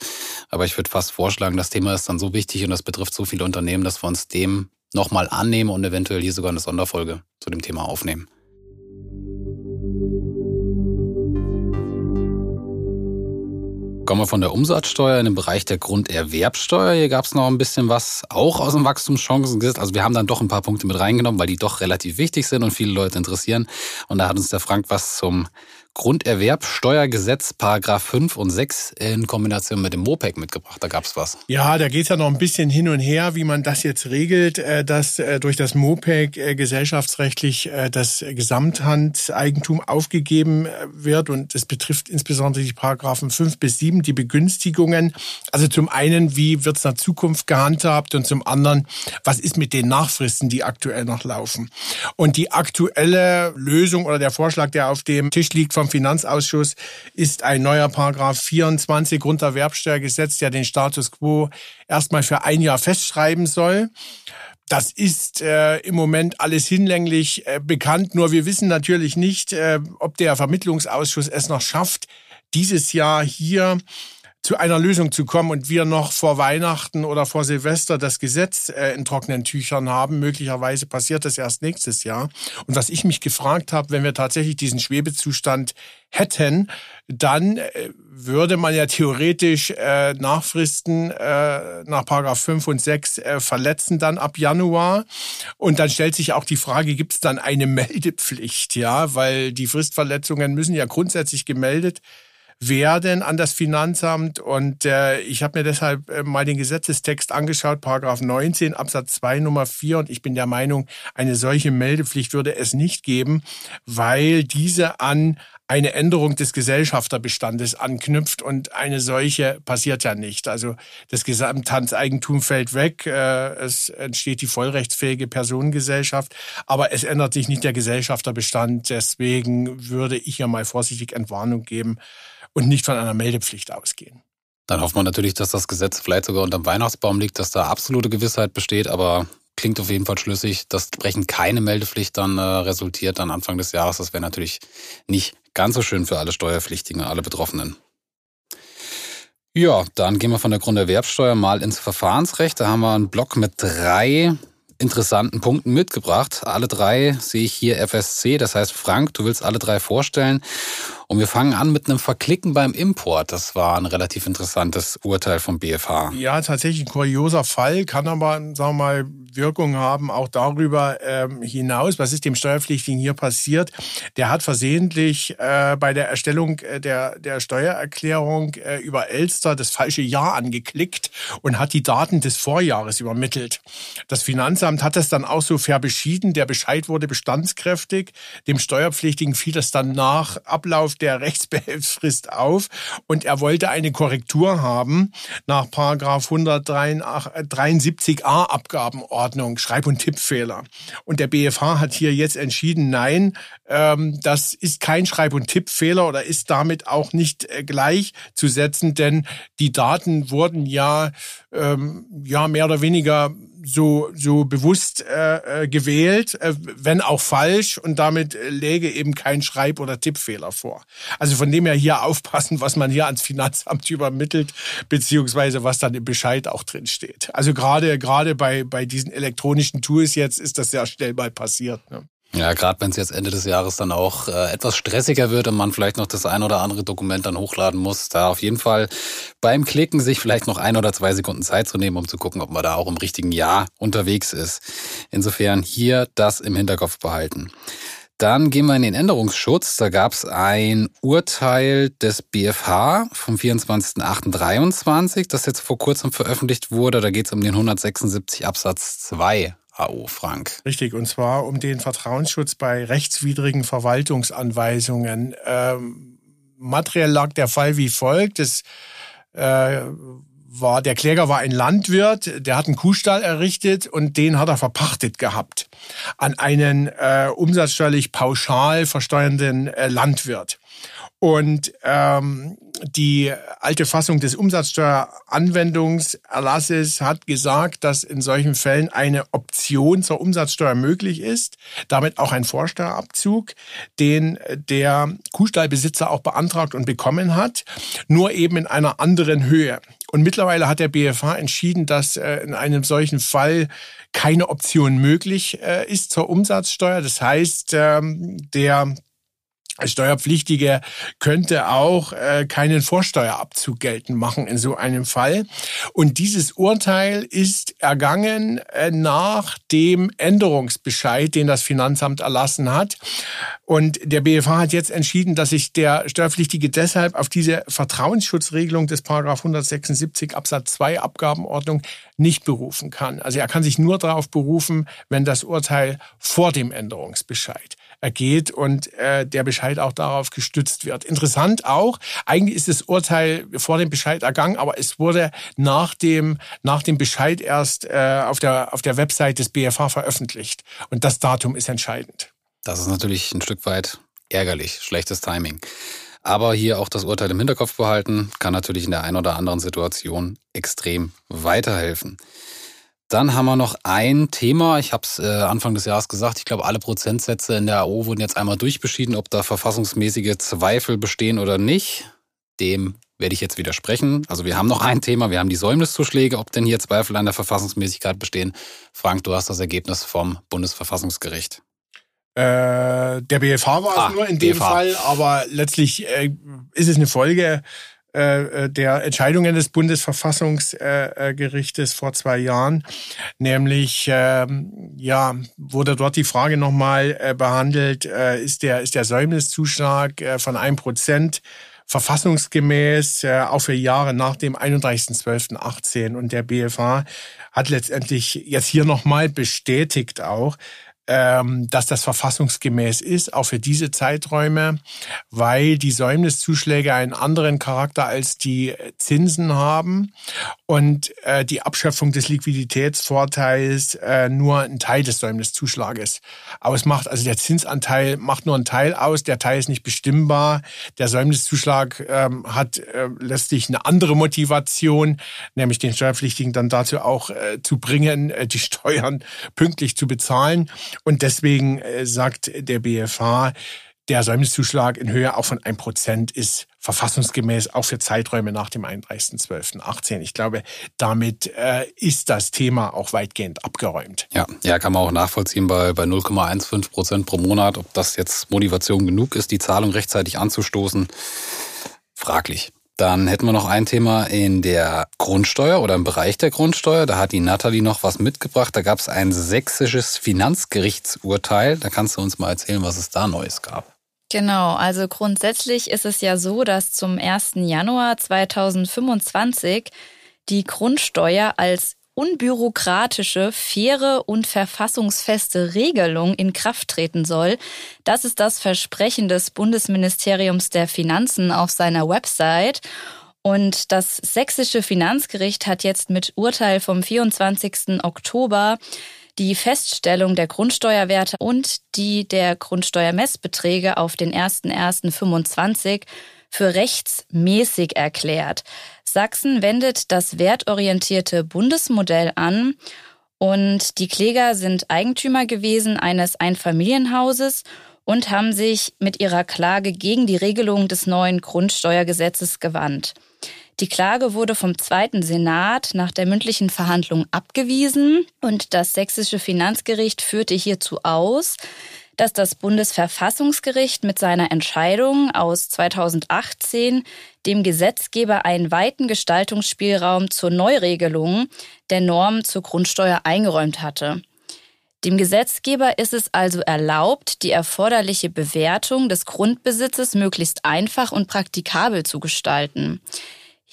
Aber ich würde fast vorschlagen, das Thema ist dann so wichtig und das betrifft so viele Unternehmen, dass wir uns dem nochmal annehmen und eventuell hier sogar eine Sonderfolge zu dem Thema aufnehmen. Kommen wir von der Umsatzsteuer in den Bereich der Grunderwerbsteuer. Hier gab es noch ein bisschen was auch aus dem Wachstumschancengesetz. Also wir haben dann doch ein paar Punkte mit reingenommen, weil die doch relativ wichtig sind und viele Leute interessieren. Und da hat uns der Frank was zum Grunderwerbsteuergesetz, Paragraph 5 und 6 in Kombination mit dem MOPEC mitgebracht. Da gab es was. Ja, da geht es ja noch ein bisschen hin und her, wie man das jetzt regelt, äh, dass äh, durch das MOPEC äh, gesellschaftsrechtlich das Gesamthandeigentum aufgegeben wird. Und das betrifft insbesondere die Paragraphen 5 bis 7, die Begünstigungen. Also zum einen, wie wird es der Zukunft gehandhabt und zum anderen, was ist mit den Nachfristen, die aktuell noch laufen. Und die aktuelle Lösung oder der Vorschlag, der auf dem Tisch liegt vom Finanzausschuss, ist ein neuer Paragraph 24 Grunderwerbsteuergesetz, der den Status quo erstmal für ein Jahr festschreiben soll. Das ist äh, im Moment alles hinlänglich äh, bekannt, nur wir wissen natürlich nicht, äh, ob der Vermittlungsausschuss es noch schafft, dieses Jahr hier zu einer Lösung zu kommen und wir noch vor Weihnachten oder vor Silvester das Gesetz äh, in trockenen Tüchern haben. Möglicherweise passiert das erst nächstes Jahr. Und was ich mich gefragt habe, wenn wir tatsächlich diesen Schwebezustand hätten, dann äh, würde man ja theoretisch äh, Nachfristen äh, nach Paragraph 5 und 6 äh, verletzen dann ab Januar. Und dann stellt sich auch die Frage, gibt es dann eine Meldepflicht? Ja, weil die Fristverletzungen müssen ja grundsätzlich gemeldet werden an das Finanzamt. Und äh, ich habe mir deshalb äh, mal den Gesetzestext angeschaut, Paragraph 19 Absatz 2 Nummer 4. Und ich bin der Meinung, eine solche Meldepflicht würde es nicht geben, weil diese an eine Änderung des Gesellschafterbestandes anknüpft und eine solche passiert ja nicht. Also das Gesamthandseigentum fällt weg, äh, es entsteht die vollrechtsfähige Personengesellschaft, aber es ändert sich nicht der Gesellschafterbestand. Deswegen würde ich ja mal vorsichtig Entwarnung geben, und nicht von einer Meldepflicht ausgehen. Dann hofft man natürlich, dass das Gesetz vielleicht sogar unterm Weihnachtsbaum liegt, dass da absolute Gewissheit besteht, aber klingt auf jeden Fall schlüssig, dass entsprechend keine Meldepflicht dann äh, resultiert dann Anfang des Jahres. Das wäre natürlich nicht ganz so schön für alle Steuerpflichtigen, alle Betroffenen. Ja, dann gehen wir von der Grunderwerbsteuer mal ins Verfahrensrecht. Da haben wir einen Block mit drei interessanten Punkten mitgebracht. Alle drei sehe ich hier FSC. Das heißt, Frank, du willst alle drei vorstellen. Und wir fangen an mit einem Verklicken beim Import. Das war ein relativ interessantes Urteil vom BFH. Ja, tatsächlich ein kurioser Fall, kann aber, sagen wir mal, Wirkung haben, auch darüber ähm, hinaus. Was ist dem Steuerpflichtigen hier passiert? Der hat versehentlich äh, bei der Erstellung äh, der, der Steuererklärung äh, über Elster das falsche Jahr angeklickt und hat die Daten des Vorjahres übermittelt. Das Finanzamt hat das dann auch so fair beschieden. Der Bescheid wurde bestandskräftig. Dem Steuerpflichtigen fiel das dann nach Ablauf der Rechtsbehelfsfrist auf und er wollte eine Korrektur haben nach Paragraph 173a Abgabenordnung, Schreib- und Tippfehler. Und der BFH hat hier jetzt entschieden, nein, ähm, das ist kein Schreib- und Tippfehler oder ist damit auch nicht äh, gleichzusetzen, denn die Daten wurden ja, ähm, ja mehr oder weniger so, so bewusst äh, äh, gewählt, äh, wenn auch falsch, und damit läge eben kein Schreib- oder Tippfehler vor. Also von dem her hier aufpassen, was man hier ans Finanzamt übermittelt, beziehungsweise was dann im Bescheid auch drin steht. Also gerade gerade bei, bei diesen elektronischen Tools jetzt ist das sehr schnell mal passiert. Ne? Ja, gerade wenn es jetzt Ende des Jahres dann auch äh, etwas stressiger wird und man vielleicht noch das ein oder andere Dokument dann hochladen muss, da auf jeden Fall beim Klicken sich vielleicht noch ein oder zwei Sekunden Zeit zu nehmen, um zu gucken, ob man da auch im richtigen Jahr unterwegs ist. Insofern hier das im Hinterkopf behalten. Dann gehen wir in den Änderungsschutz. Da gab es ein Urteil des BFH vom 24.08.23, das jetzt vor kurzem veröffentlicht wurde. Da geht es um den 176 Absatz 2 AO Frank. Richtig, und zwar um den Vertrauensschutz bei rechtswidrigen Verwaltungsanweisungen. Ähm, materiell lag der Fall wie folgt. Es äh, war, der Kläger war ein Landwirt, der hat einen Kuhstall errichtet und den hat er verpachtet gehabt an einen äh, umsatzsteuerlich pauschal versteuernden äh, Landwirt. Und ähm, die alte Fassung des Umsatzsteueranwendungserlasses hat gesagt, dass in solchen Fällen eine Option zur Umsatzsteuer möglich ist, damit auch ein Vorsteuerabzug, den der Kuhstallbesitzer auch beantragt und bekommen hat, nur eben in einer anderen Höhe. Und mittlerweile hat der BFH entschieden, dass äh, in einem solchen Fall keine Option möglich äh, ist zur Umsatzsteuer. Das heißt, ähm, der Steuerpflichtige könnte auch äh, keinen Vorsteuerabzug geltend machen in so einem Fall. Und dieses Urteil ist ergangen äh, nach dem Änderungsbescheid, den das Finanzamt erlassen hat. Und der BFH hat jetzt entschieden, dass sich der Steuerpflichtige deshalb auf diese Vertrauensschutzregelung des Paragraph 176 Absatz 2 Abgabenordnung nicht berufen kann. Also er kann sich nur darauf berufen, wenn das Urteil vor dem Änderungsbescheid ergeht und äh, der Bescheid auch darauf gestützt wird. Interessant auch, eigentlich ist das Urteil vor dem Bescheid ergangen, aber es wurde nach dem, nach dem Bescheid erst äh, auf, der, auf der Website des BFH veröffentlicht. Und das Datum ist entscheidend. Das ist natürlich ein Stück weit ärgerlich, schlechtes Timing. Aber hier auch das Urteil im Hinterkopf behalten, kann natürlich in der einen oder anderen Situation extrem weiterhelfen. Dann haben wir noch ein Thema. Ich habe es äh, Anfang des Jahres gesagt. Ich glaube, alle Prozentsätze in der AO wurden jetzt einmal durchbeschieden, ob da verfassungsmäßige Zweifel bestehen oder nicht. Dem werde ich jetzt widersprechen. Also wir haben noch ein Thema. Wir haben die Säumniszuschläge, ob denn hier Zweifel an der Verfassungsmäßigkeit bestehen. Frank, du hast das Ergebnis vom Bundesverfassungsgericht. Äh, der BFH war ah, es nur in dem BFH. Fall, aber letztlich äh, ist es eine Folge der Entscheidungen des Bundesverfassungsgerichtes vor zwei Jahren. Nämlich, ähm, ja, wurde dort die Frage nochmal äh, behandelt, äh, ist der, ist der Säumniszuschlag äh, von einem Prozent verfassungsgemäß äh, auch für Jahre nach dem 31.12.18 und der BFH hat letztendlich jetzt hier nochmal bestätigt auch, ähm, dass das verfassungsgemäß ist, auch für diese Zeiträume, weil die Säumniszuschläge einen anderen Charakter als die Zinsen haben und äh, die Abschöpfung des Liquiditätsvorteils äh, nur ein Teil des Säumniszuschlages ausmacht. Also der Zinsanteil macht nur einen Teil aus, der Teil ist nicht bestimmbar. Der Säumniszuschlag ähm, hat äh, letztlich eine andere Motivation, nämlich den Steuerpflichtigen dann dazu auch äh, zu bringen, äh, die Steuern pünktlich zu bezahlen. Und deswegen äh, sagt der BFH, der Säumniszuschlag in Höhe auch von 1% ist verfassungsgemäß auch für Zeiträume nach dem 31.12.18. Ich glaube, damit äh, ist das Thema auch weitgehend abgeräumt. Ja, ja, kann man auch nachvollziehen bei, bei 0,15 Prozent pro Monat, ob das jetzt Motivation genug ist, die Zahlung rechtzeitig anzustoßen. Fraglich. Dann hätten wir noch ein Thema in der Grundsteuer oder im Bereich der Grundsteuer. Da hat die Nathalie noch was mitgebracht. Da gab es ein sächsisches Finanzgerichtsurteil. Da kannst du uns mal erzählen, was es da Neues gab. Genau, also grundsätzlich ist es ja so, dass zum 1. Januar 2025 die Grundsteuer als unbürokratische, faire und verfassungsfeste Regelung in Kraft treten soll. Das ist das Versprechen des Bundesministeriums der Finanzen auf seiner Website. Und das sächsische Finanzgericht hat jetzt mit Urteil vom 24. Oktober die Feststellung der Grundsteuerwerte und die der Grundsteuermessbeträge auf den 01.01.25 für rechtsmäßig erklärt. Sachsen wendet das wertorientierte Bundesmodell an und die Kläger sind Eigentümer gewesen eines Einfamilienhauses und haben sich mit ihrer Klage gegen die Regelung des neuen Grundsteuergesetzes gewandt. Die Klage wurde vom zweiten Senat nach der mündlichen Verhandlung abgewiesen und das sächsische Finanzgericht führte hierzu aus, dass das Bundesverfassungsgericht mit seiner Entscheidung aus 2018 dem Gesetzgeber einen weiten Gestaltungsspielraum zur Neuregelung der Normen zur Grundsteuer eingeräumt hatte. Dem Gesetzgeber ist es also erlaubt, die erforderliche Bewertung des Grundbesitzes möglichst einfach und praktikabel zu gestalten.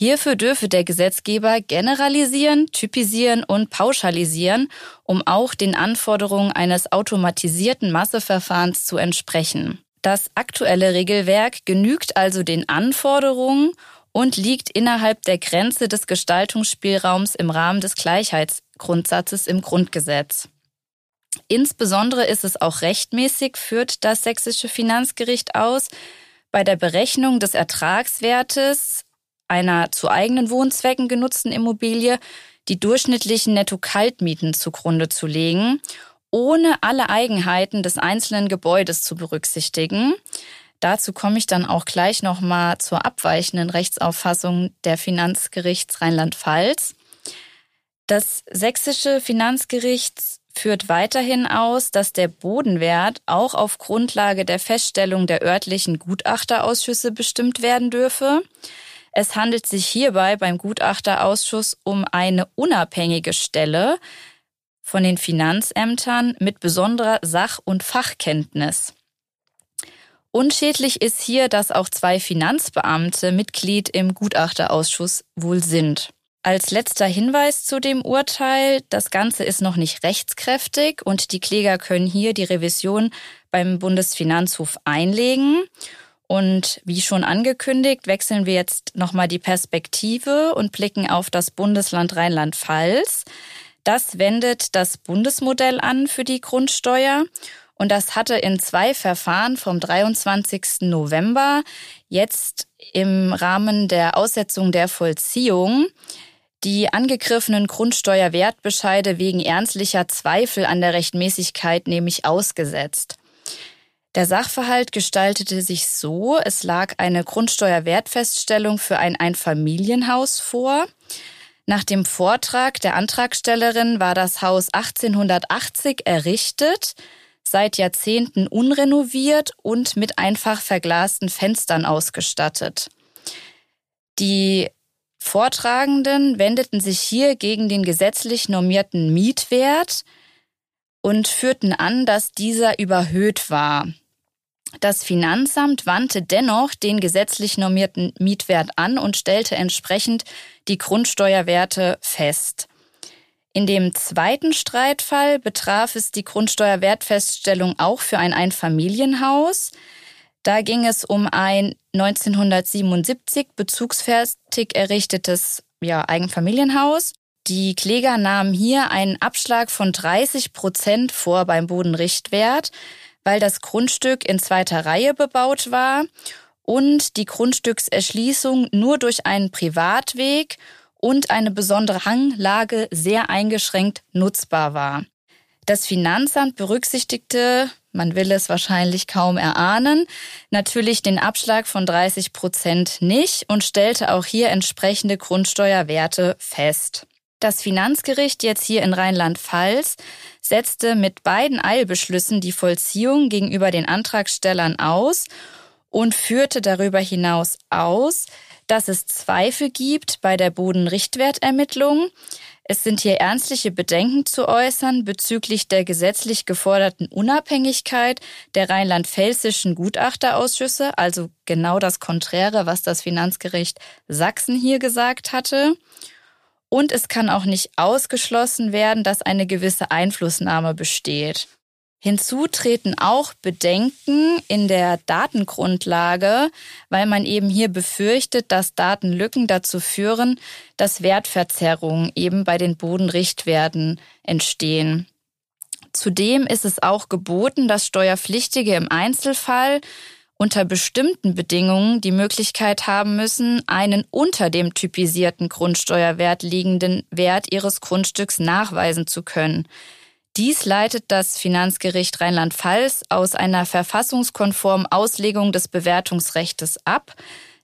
Hierfür dürfe der Gesetzgeber generalisieren, typisieren und pauschalisieren, um auch den Anforderungen eines automatisierten Masseverfahrens zu entsprechen. Das aktuelle Regelwerk genügt also den Anforderungen und liegt innerhalb der Grenze des Gestaltungsspielraums im Rahmen des Gleichheitsgrundsatzes im Grundgesetz. Insbesondere ist es auch rechtmäßig, führt das sächsische Finanzgericht aus, bei der Berechnung des Ertragswertes einer zu eigenen Wohnzwecken genutzten Immobilie die durchschnittlichen Netto-Kaltmieten zugrunde zu legen, ohne alle Eigenheiten des einzelnen Gebäudes zu berücksichtigen. Dazu komme ich dann auch gleich nochmal zur abweichenden Rechtsauffassung der Finanzgerichts Rheinland-Pfalz. Das sächsische Finanzgericht führt weiterhin aus, dass der Bodenwert auch auf Grundlage der Feststellung der örtlichen Gutachterausschüsse bestimmt werden dürfe. Es handelt sich hierbei beim Gutachterausschuss um eine unabhängige Stelle von den Finanzämtern mit besonderer Sach- und Fachkenntnis. Unschädlich ist hier, dass auch zwei Finanzbeamte Mitglied im Gutachterausschuss wohl sind. Als letzter Hinweis zu dem Urteil, das Ganze ist noch nicht rechtskräftig und die Kläger können hier die Revision beim Bundesfinanzhof einlegen. Und wie schon angekündigt, wechseln wir jetzt nochmal die Perspektive und blicken auf das Bundesland Rheinland-Pfalz. Das wendet das Bundesmodell an für die Grundsteuer und das hatte in zwei Verfahren vom 23. November jetzt im Rahmen der Aussetzung der Vollziehung die angegriffenen Grundsteuerwertbescheide wegen ernstlicher Zweifel an der Rechtmäßigkeit nämlich ausgesetzt. Der Sachverhalt gestaltete sich so, es lag eine Grundsteuerwertfeststellung für ein Einfamilienhaus vor. Nach dem Vortrag der Antragstellerin war das Haus 1880 errichtet, seit Jahrzehnten unrenoviert und mit einfach verglasten Fenstern ausgestattet. Die Vortragenden wendeten sich hier gegen den gesetzlich normierten Mietwert und führten an, dass dieser überhöht war. Das Finanzamt wandte dennoch den gesetzlich normierten Mietwert an und stellte entsprechend die Grundsteuerwerte fest. In dem zweiten Streitfall betraf es die Grundsteuerwertfeststellung auch für ein Einfamilienhaus. Da ging es um ein 1977 bezugsfertig errichtetes ja, Eigenfamilienhaus. Die Kläger nahmen hier einen Abschlag von 30 Prozent vor beim Bodenrichtwert, weil das Grundstück in zweiter Reihe bebaut war und die Grundstückserschließung nur durch einen Privatweg und eine besondere Hanglage sehr eingeschränkt nutzbar war. Das Finanzamt berücksichtigte man will es wahrscheinlich kaum erahnen, natürlich den Abschlag von 30 Prozent nicht und stellte auch hier entsprechende Grundsteuerwerte fest. Das Finanzgericht jetzt hier in Rheinland-Pfalz setzte mit beiden Eilbeschlüssen die Vollziehung gegenüber den Antragstellern aus und führte darüber hinaus aus, dass es Zweifel gibt bei der Bodenrichtwertermittlung, es sind hier ernstliche Bedenken zu äußern bezüglich der gesetzlich geforderten Unabhängigkeit der rheinland-pfälzischen Gutachterausschüsse, also genau das Konträre, was das Finanzgericht Sachsen hier gesagt hatte. Und es kann auch nicht ausgeschlossen werden, dass eine gewisse Einflussnahme besteht. Hinzu treten auch Bedenken in der Datengrundlage, weil man eben hier befürchtet, dass Datenlücken dazu führen, dass Wertverzerrungen eben bei den Bodenrichtwerten entstehen. Zudem ist es auch geboten, dass Steuerpflichtige im Einzelfall unter bestimmten Bedingungen die Möglichkeit haben müssen, einen unter dem typisierten Grundsteuerwert liegenden Wert ihres Grundstücks nachweisen zu können. Dies leitet das Finanzgericht Rheinland-Pfalz aus einer verfassungskonformen Auslegung des Bewertungsrechts ab,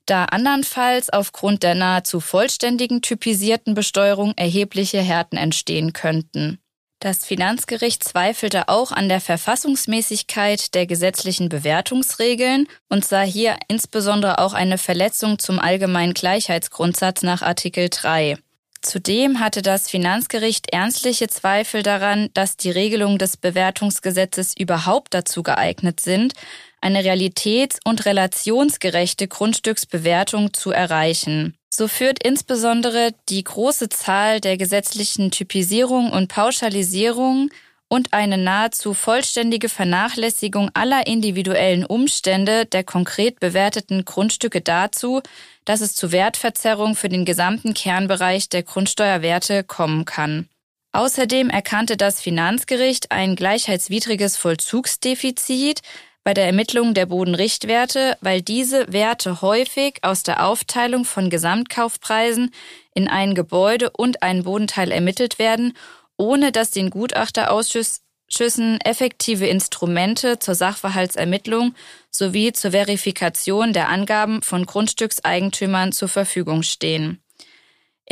da andernfalls aufgrund der nahezu vollständigen typisierten Besteuerung erhebliche Härten entstehen könnten. Das Finanzgericht zweifelte auch an der Verfassungsmäßigkeit der gesetzlichen Bewertungsregeln und sah hier insbesondere auch eine Verletzung zum allgemeinen Gleichheitsgrundsatz nach Artikel 3. Zudem hatte das Finanzgericht ernstliche Zweifel daran, dass die Regelungen des Bewertungsgesetzes überhaupt dazu geeignet sind, eine realitäts- und relationsgerechte Grundstücksbewertung zu erreichen. So führt insbesondere die große Zahl der gesetzlichen Typisierung und Pauschalisierung und eine nahezu vollständige Vernachlässigung aller individuellen Umstände der konkret bewerteten Grundstücke dazu, dass es zu Wertverzerrung für den gesamten Kernbereich der Grundsteuerwerte kommen kann. Außerdem erkannte das Finanzgericht ein gleichheitswidriges Vollzugsdefizit bei der Ermittlung der Bodenrichtwerte, weil diese Werte häufig aus der Aufteilung von Gesamtkaufpreisen in ein Gebäude und einen Bodenteil ermittelt werden ohne dass den Gutachterausschüssen effektive Instrumente zur Sachverhaltsermittlung sowie zur Verifikation der Angaben von Grundstückseigentümern zur Verfügung stehen.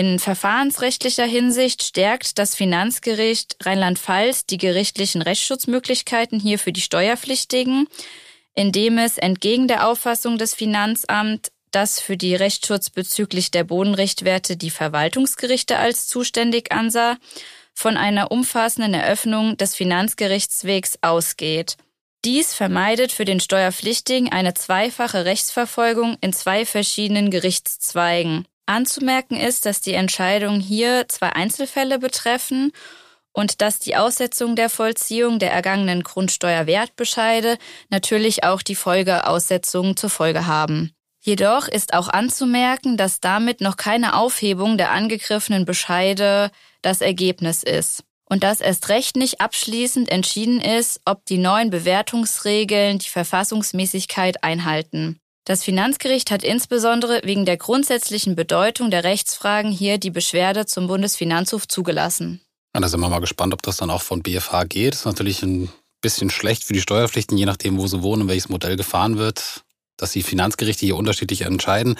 In verfahrensrechtlicher Hinsicht stärkt das Finanzgericht Rheinland-Pfalz die gerichtlichen Rechtsschutzmöglichkeiten hier für die Steuerpflichtigen, indem es entgegen der Auffassung des Finanzamts, dass für die Rechtsschutz bezüglich der Bodenrichtwerte die Verwaltungsgerichte als zuständig ansah, von einer umfassenden Eröffnung des Finanzgerichtswegs ausgeht. Dies vermeidet für den Steuerpflichtigen eine zweifache Rechtsverfolgung in zwei verschiedenen Gerichtszweigen. Anzumerken ist, dass die Entscheidungen hier zwei Einzelfälle betreffen und dass die Aussetzung der Vollziehung der ergangenen Grundsteuerwertbescheide natürlich auch die Folgeaussetzungen zur Folge haben. Jedoch ist auch anzumerken, dass damit noch keine Aufhebung der angegriffenen Bescheide das Ergebnis ist und dass erst recht nicht abschließend entschieden ist, ob die neuen Bewertungsregeln die Verfassungsmäßigkeit einhalten. Das Finanzgericht hat insbesondere wegen der grundsätzlichen Bedeutung der Rechtsfragen hier die Beschwerde zum Bundesfinanzhof zugelassen. Ja, da sind wir mal gespannt, ob das dann auch von BFH geht. Das ist natürlich ein bisschen schlecht für die Steuerpflichten, je nachdem, wo sie wohnen und welches Modell gefahren wird, dass die Finanzgerichte hier unterschiedlich entscheiden.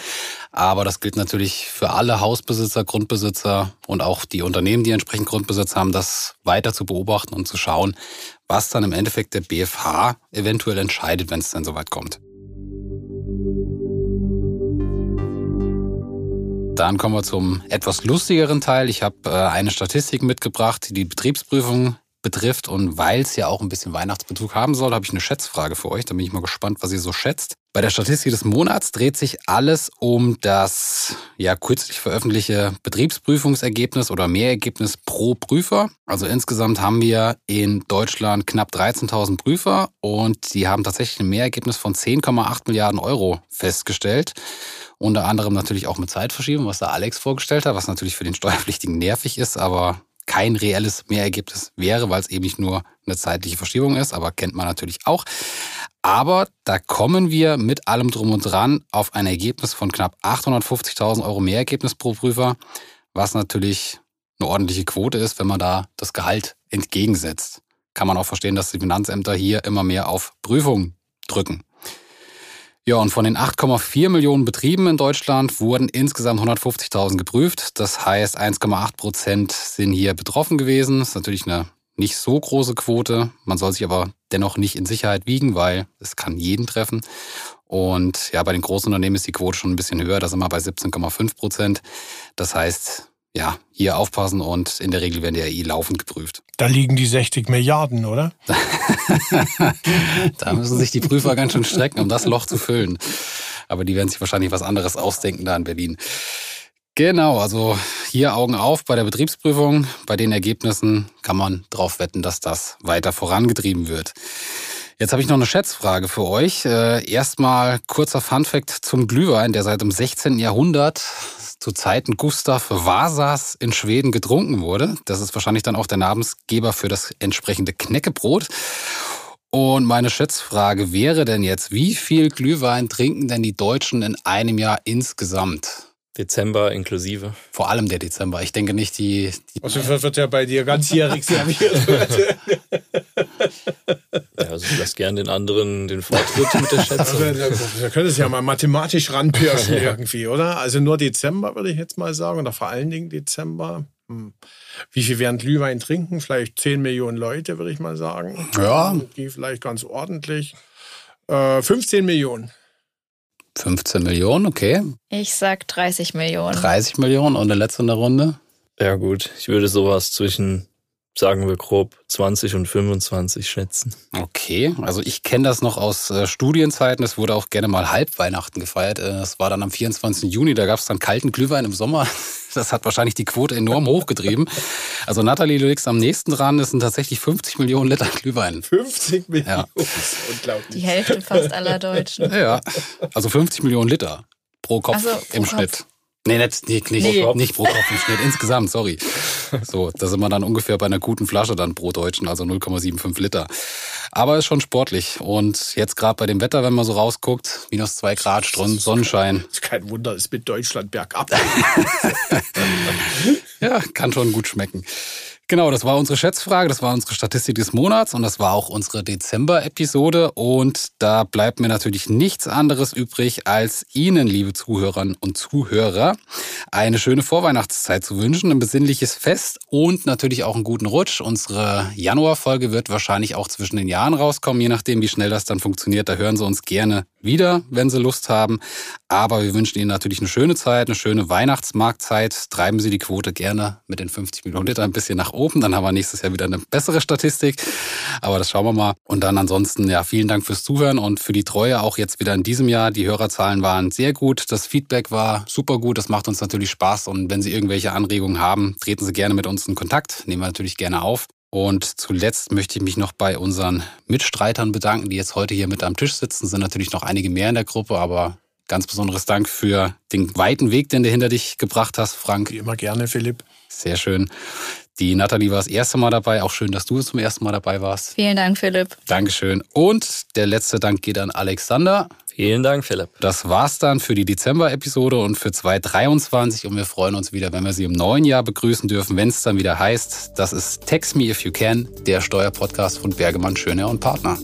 Aber das gilt natürlich für alle Hausbesitzer, Grundbesitzer und auch die Unternehmen, die entsprechend Grundbesitz haben, das weiter zu beobachten und zu schauen, was dann im Endeffekt der BFH eventuell entscheidet, wenn es dann soweit kommt. Dann kommen wir zum etwas lustigeren Teil. Ich habe äh, eine Statistik mitgebracht, die die Betriebsprüfung betrifft. Und weil es ja auch ein bisschen Weihnachtsbezug haben soll, habe ich eine Schätzfrage für euch. Da bin ich mal gespannt, was ihr so schätzt. Bei der Statistik des Monats dreht sich alles um das ja kürzlich veröffentlichte Betriebsprüfungsergebnis oder Mehrergebnis pro Prüfer. Also insgesamt haben wir in Deutschland knapp 13.000 Prüfer und die haben tatsächlich ein Mehrergebnis von 10,8 Milliarden Euro festgestellt. Unter anderem natürlich auch mit Zeitverschiebung, was da Alex vorgestellt hat, was natürlich für den Steuerpflichtigen nervig ist, aber kein reelles Mehrergebnis wäre, weil es eben nicht nur eine zeitliche Verschiebung ist, aber kennt man natürlich auch. Aber da kommen wir mit allem drum und dran auf ein Ergebnis von knapp 850.000 Euro Mehrergebnis pro Prüfer, was natürlich eine ordentliche Quote ist, wenn man da das Gehalt entgegensetzt. Kann man auch verstehen, dass die Finanzämter hier immer mehr auf Prüfung drücken. Ja, und von den 8,4 Millionen Betrieben in Deutschland wurden insgesamt 150.000 geprüft. Das heißt, 1,8 Prozent sind hier betroffen gewesen. Das ist natürlich eine nicht so große Quote. Man soll sich aber dennoch nicht in Sicherheit wiegen, weil es kann jeden treffen. Und ja, bei den großen Unternehmen ist die Quote schon ein bisschen höher. Da sind wir bei 17,5 Prozent. Das heißt, ja, hier aufpassen und in der Regel werden die AI laufend geprüft. Da liegen die 60 Milliarden, oder? da müssen sich die Prüfer ganz schön strecken, um das Loch zu füllen. Aber die werden sich wahrscheinlich was anderes ausdenken da in Berlin. Genau, also hier Augen auf bei der Betriebsprüfung. Bei den Ergebnissen kann man darauf wetten, dass das weiter vorangetrieben wird. Jetzt habe ich noch eine Schätzfrage für euch. Äh, erstmal kurzer Funfact zum Glühwein, der seit dem 16. Jahrhundert zu Zeiten Gustav Vasas in Schweden getrunken wurde. Das ist wahrscheinlich dann auch der Namensgeber für das entsprechende Knäckebrot. Und meine Schätzfrage wäre denn jetzt, wie viel Glühwein trinken denn die Deutschen in einem Jahr insgesamt? Dezember inklusive. Vor allem der Dezember. Ich denke nicht, die. die also wird ja bei dir ganzjährig serviert. ja, also ich lasse gerne den anderen den Vortritt mit der Schätzung. Also, wir können es ja mal mathematisch ranpirschen irgendwie, oder? Also nur Dezember würde ich jetzt mal sagen, oder vor allen Dingen Dezember. Hm. Wie viel werden Glühwein trinken? Vielleicht 10 Millionen Leute, würde ich mal sagen. Ja. Die vielleicht ganz ordentlich. Äh, 15 Millionen. 15 Millionen, okay. Ich sag 30 Millionen. 30 Millionen und der letzte in der Runde? Ja gut, ich würde sowas zwischen, sagen wir grob, 20 und 25 schätzen. Okay, also ich kenne das noch aus äh, Studienzeiten. Es wurde auch gerne mal Halbweihnachten gefeiert. Äh, das war dann am 24. Juni, da gab es dann kalten Glühwein im Sommer. Das hat wahrscheinlich die Quote enorm hochgetrieben. Also Nathalie, du liegst am nächsten dran. Es sind tatsächlich 50 Millionen Liter Glühwein. 50 Millionen? Ja. Unglaublich. Die Hälfte fast aller Deutschen. Ja, also 50 Millionen Liter pro Kopf so, pro im Kopf. Schnitt. Nee, nicht, nicht, nicht, nee. nicht pro Kopf im Schnitt, insgesamt, sorry. So, da sind wir dann ungefähr bei einer guten Flasche dann pro Deutschen, also 0,75 Liter. Aber ist schon sportlich. Und jetzt gerade bei dem Wetter, wenn man so rausguckt, minus zwei Grad, Sonnenschein. Ist kein Wunder, ist mit Deutschland bergab. ja, kann schon gut schmecken. Genau, das war unsere Schätzfrage, das war unsere Statistik des Monats und das war auch unsere Dezember-Episode. Und da bleibt mir natürlich nichts anderes übrig, als Ihnen, liebe Zuhörerinnen und Zuhörer, eine schöne Vorweihnachtszeit zu wünschen, ein besinnliches Fest und natürlich auch einen guten Rutsch. Unsere Januarfolge wird wahrscheinlich auch zwischen den Jahren rauskommen, je nachdem, wie schnell das dann funktioniert. Da hören Sie uns gerne wieder, wenn Sie Lust haben. Aber wir wünschen Ihnen natürlich eine schöne Zeit, eine schöne Weihnachtsmarktzeit. Treiben Sie die Quote gerne mit den 50 Millionen Liter ein bisschen nach oben. Dann haben wir nächstes Jahr wieder eine bessere Statistik. Aber das schauen wir mal. Und dann ansonsten, ja, vielen Dank fürs Zuhören und für die Treue auch jetzt wieder in diesem Jahr. Die Hörerzahlen waren sehr gut. Das Feedback war super gut. Das macht uns natürlich Spaß. Und wenn Sie irgendwelche Anregungen haben, treten Sie gerne mit uns in Kontakt. Nehmen wir natürlich gerne auf. Und zuletzt möchte ich mich noch bei unseren Mitstreitern bedanken, die jetzt heute hier mit am Tisch sitzen. Sind natürlich noch einige mehr in der Gruppe, aber ganz besonderes Dank für den weiten Weg, den du hinter dich gebracht hast, Frank. Wie immer gerne, Philipp. Sehr schön. Die Nathalie war das erste Mal dabei. Auch schön, dass du zum ersten Mal dabei warst. Vielen Dank, Philipp. Dankeschön. Und der letzte Dank geht an Alexander. Vielen Dank, Philipp. Das war's dann für die Dezember-Episode und für 2023 und wir freuen uns wieder, wenn wir Sie im neuen Jahr begrüßen dürfen, wenn es dann wieder heißt, das ist Text Me If You Can, der Steuerpodcast von Bergemann, Schöner und Partner.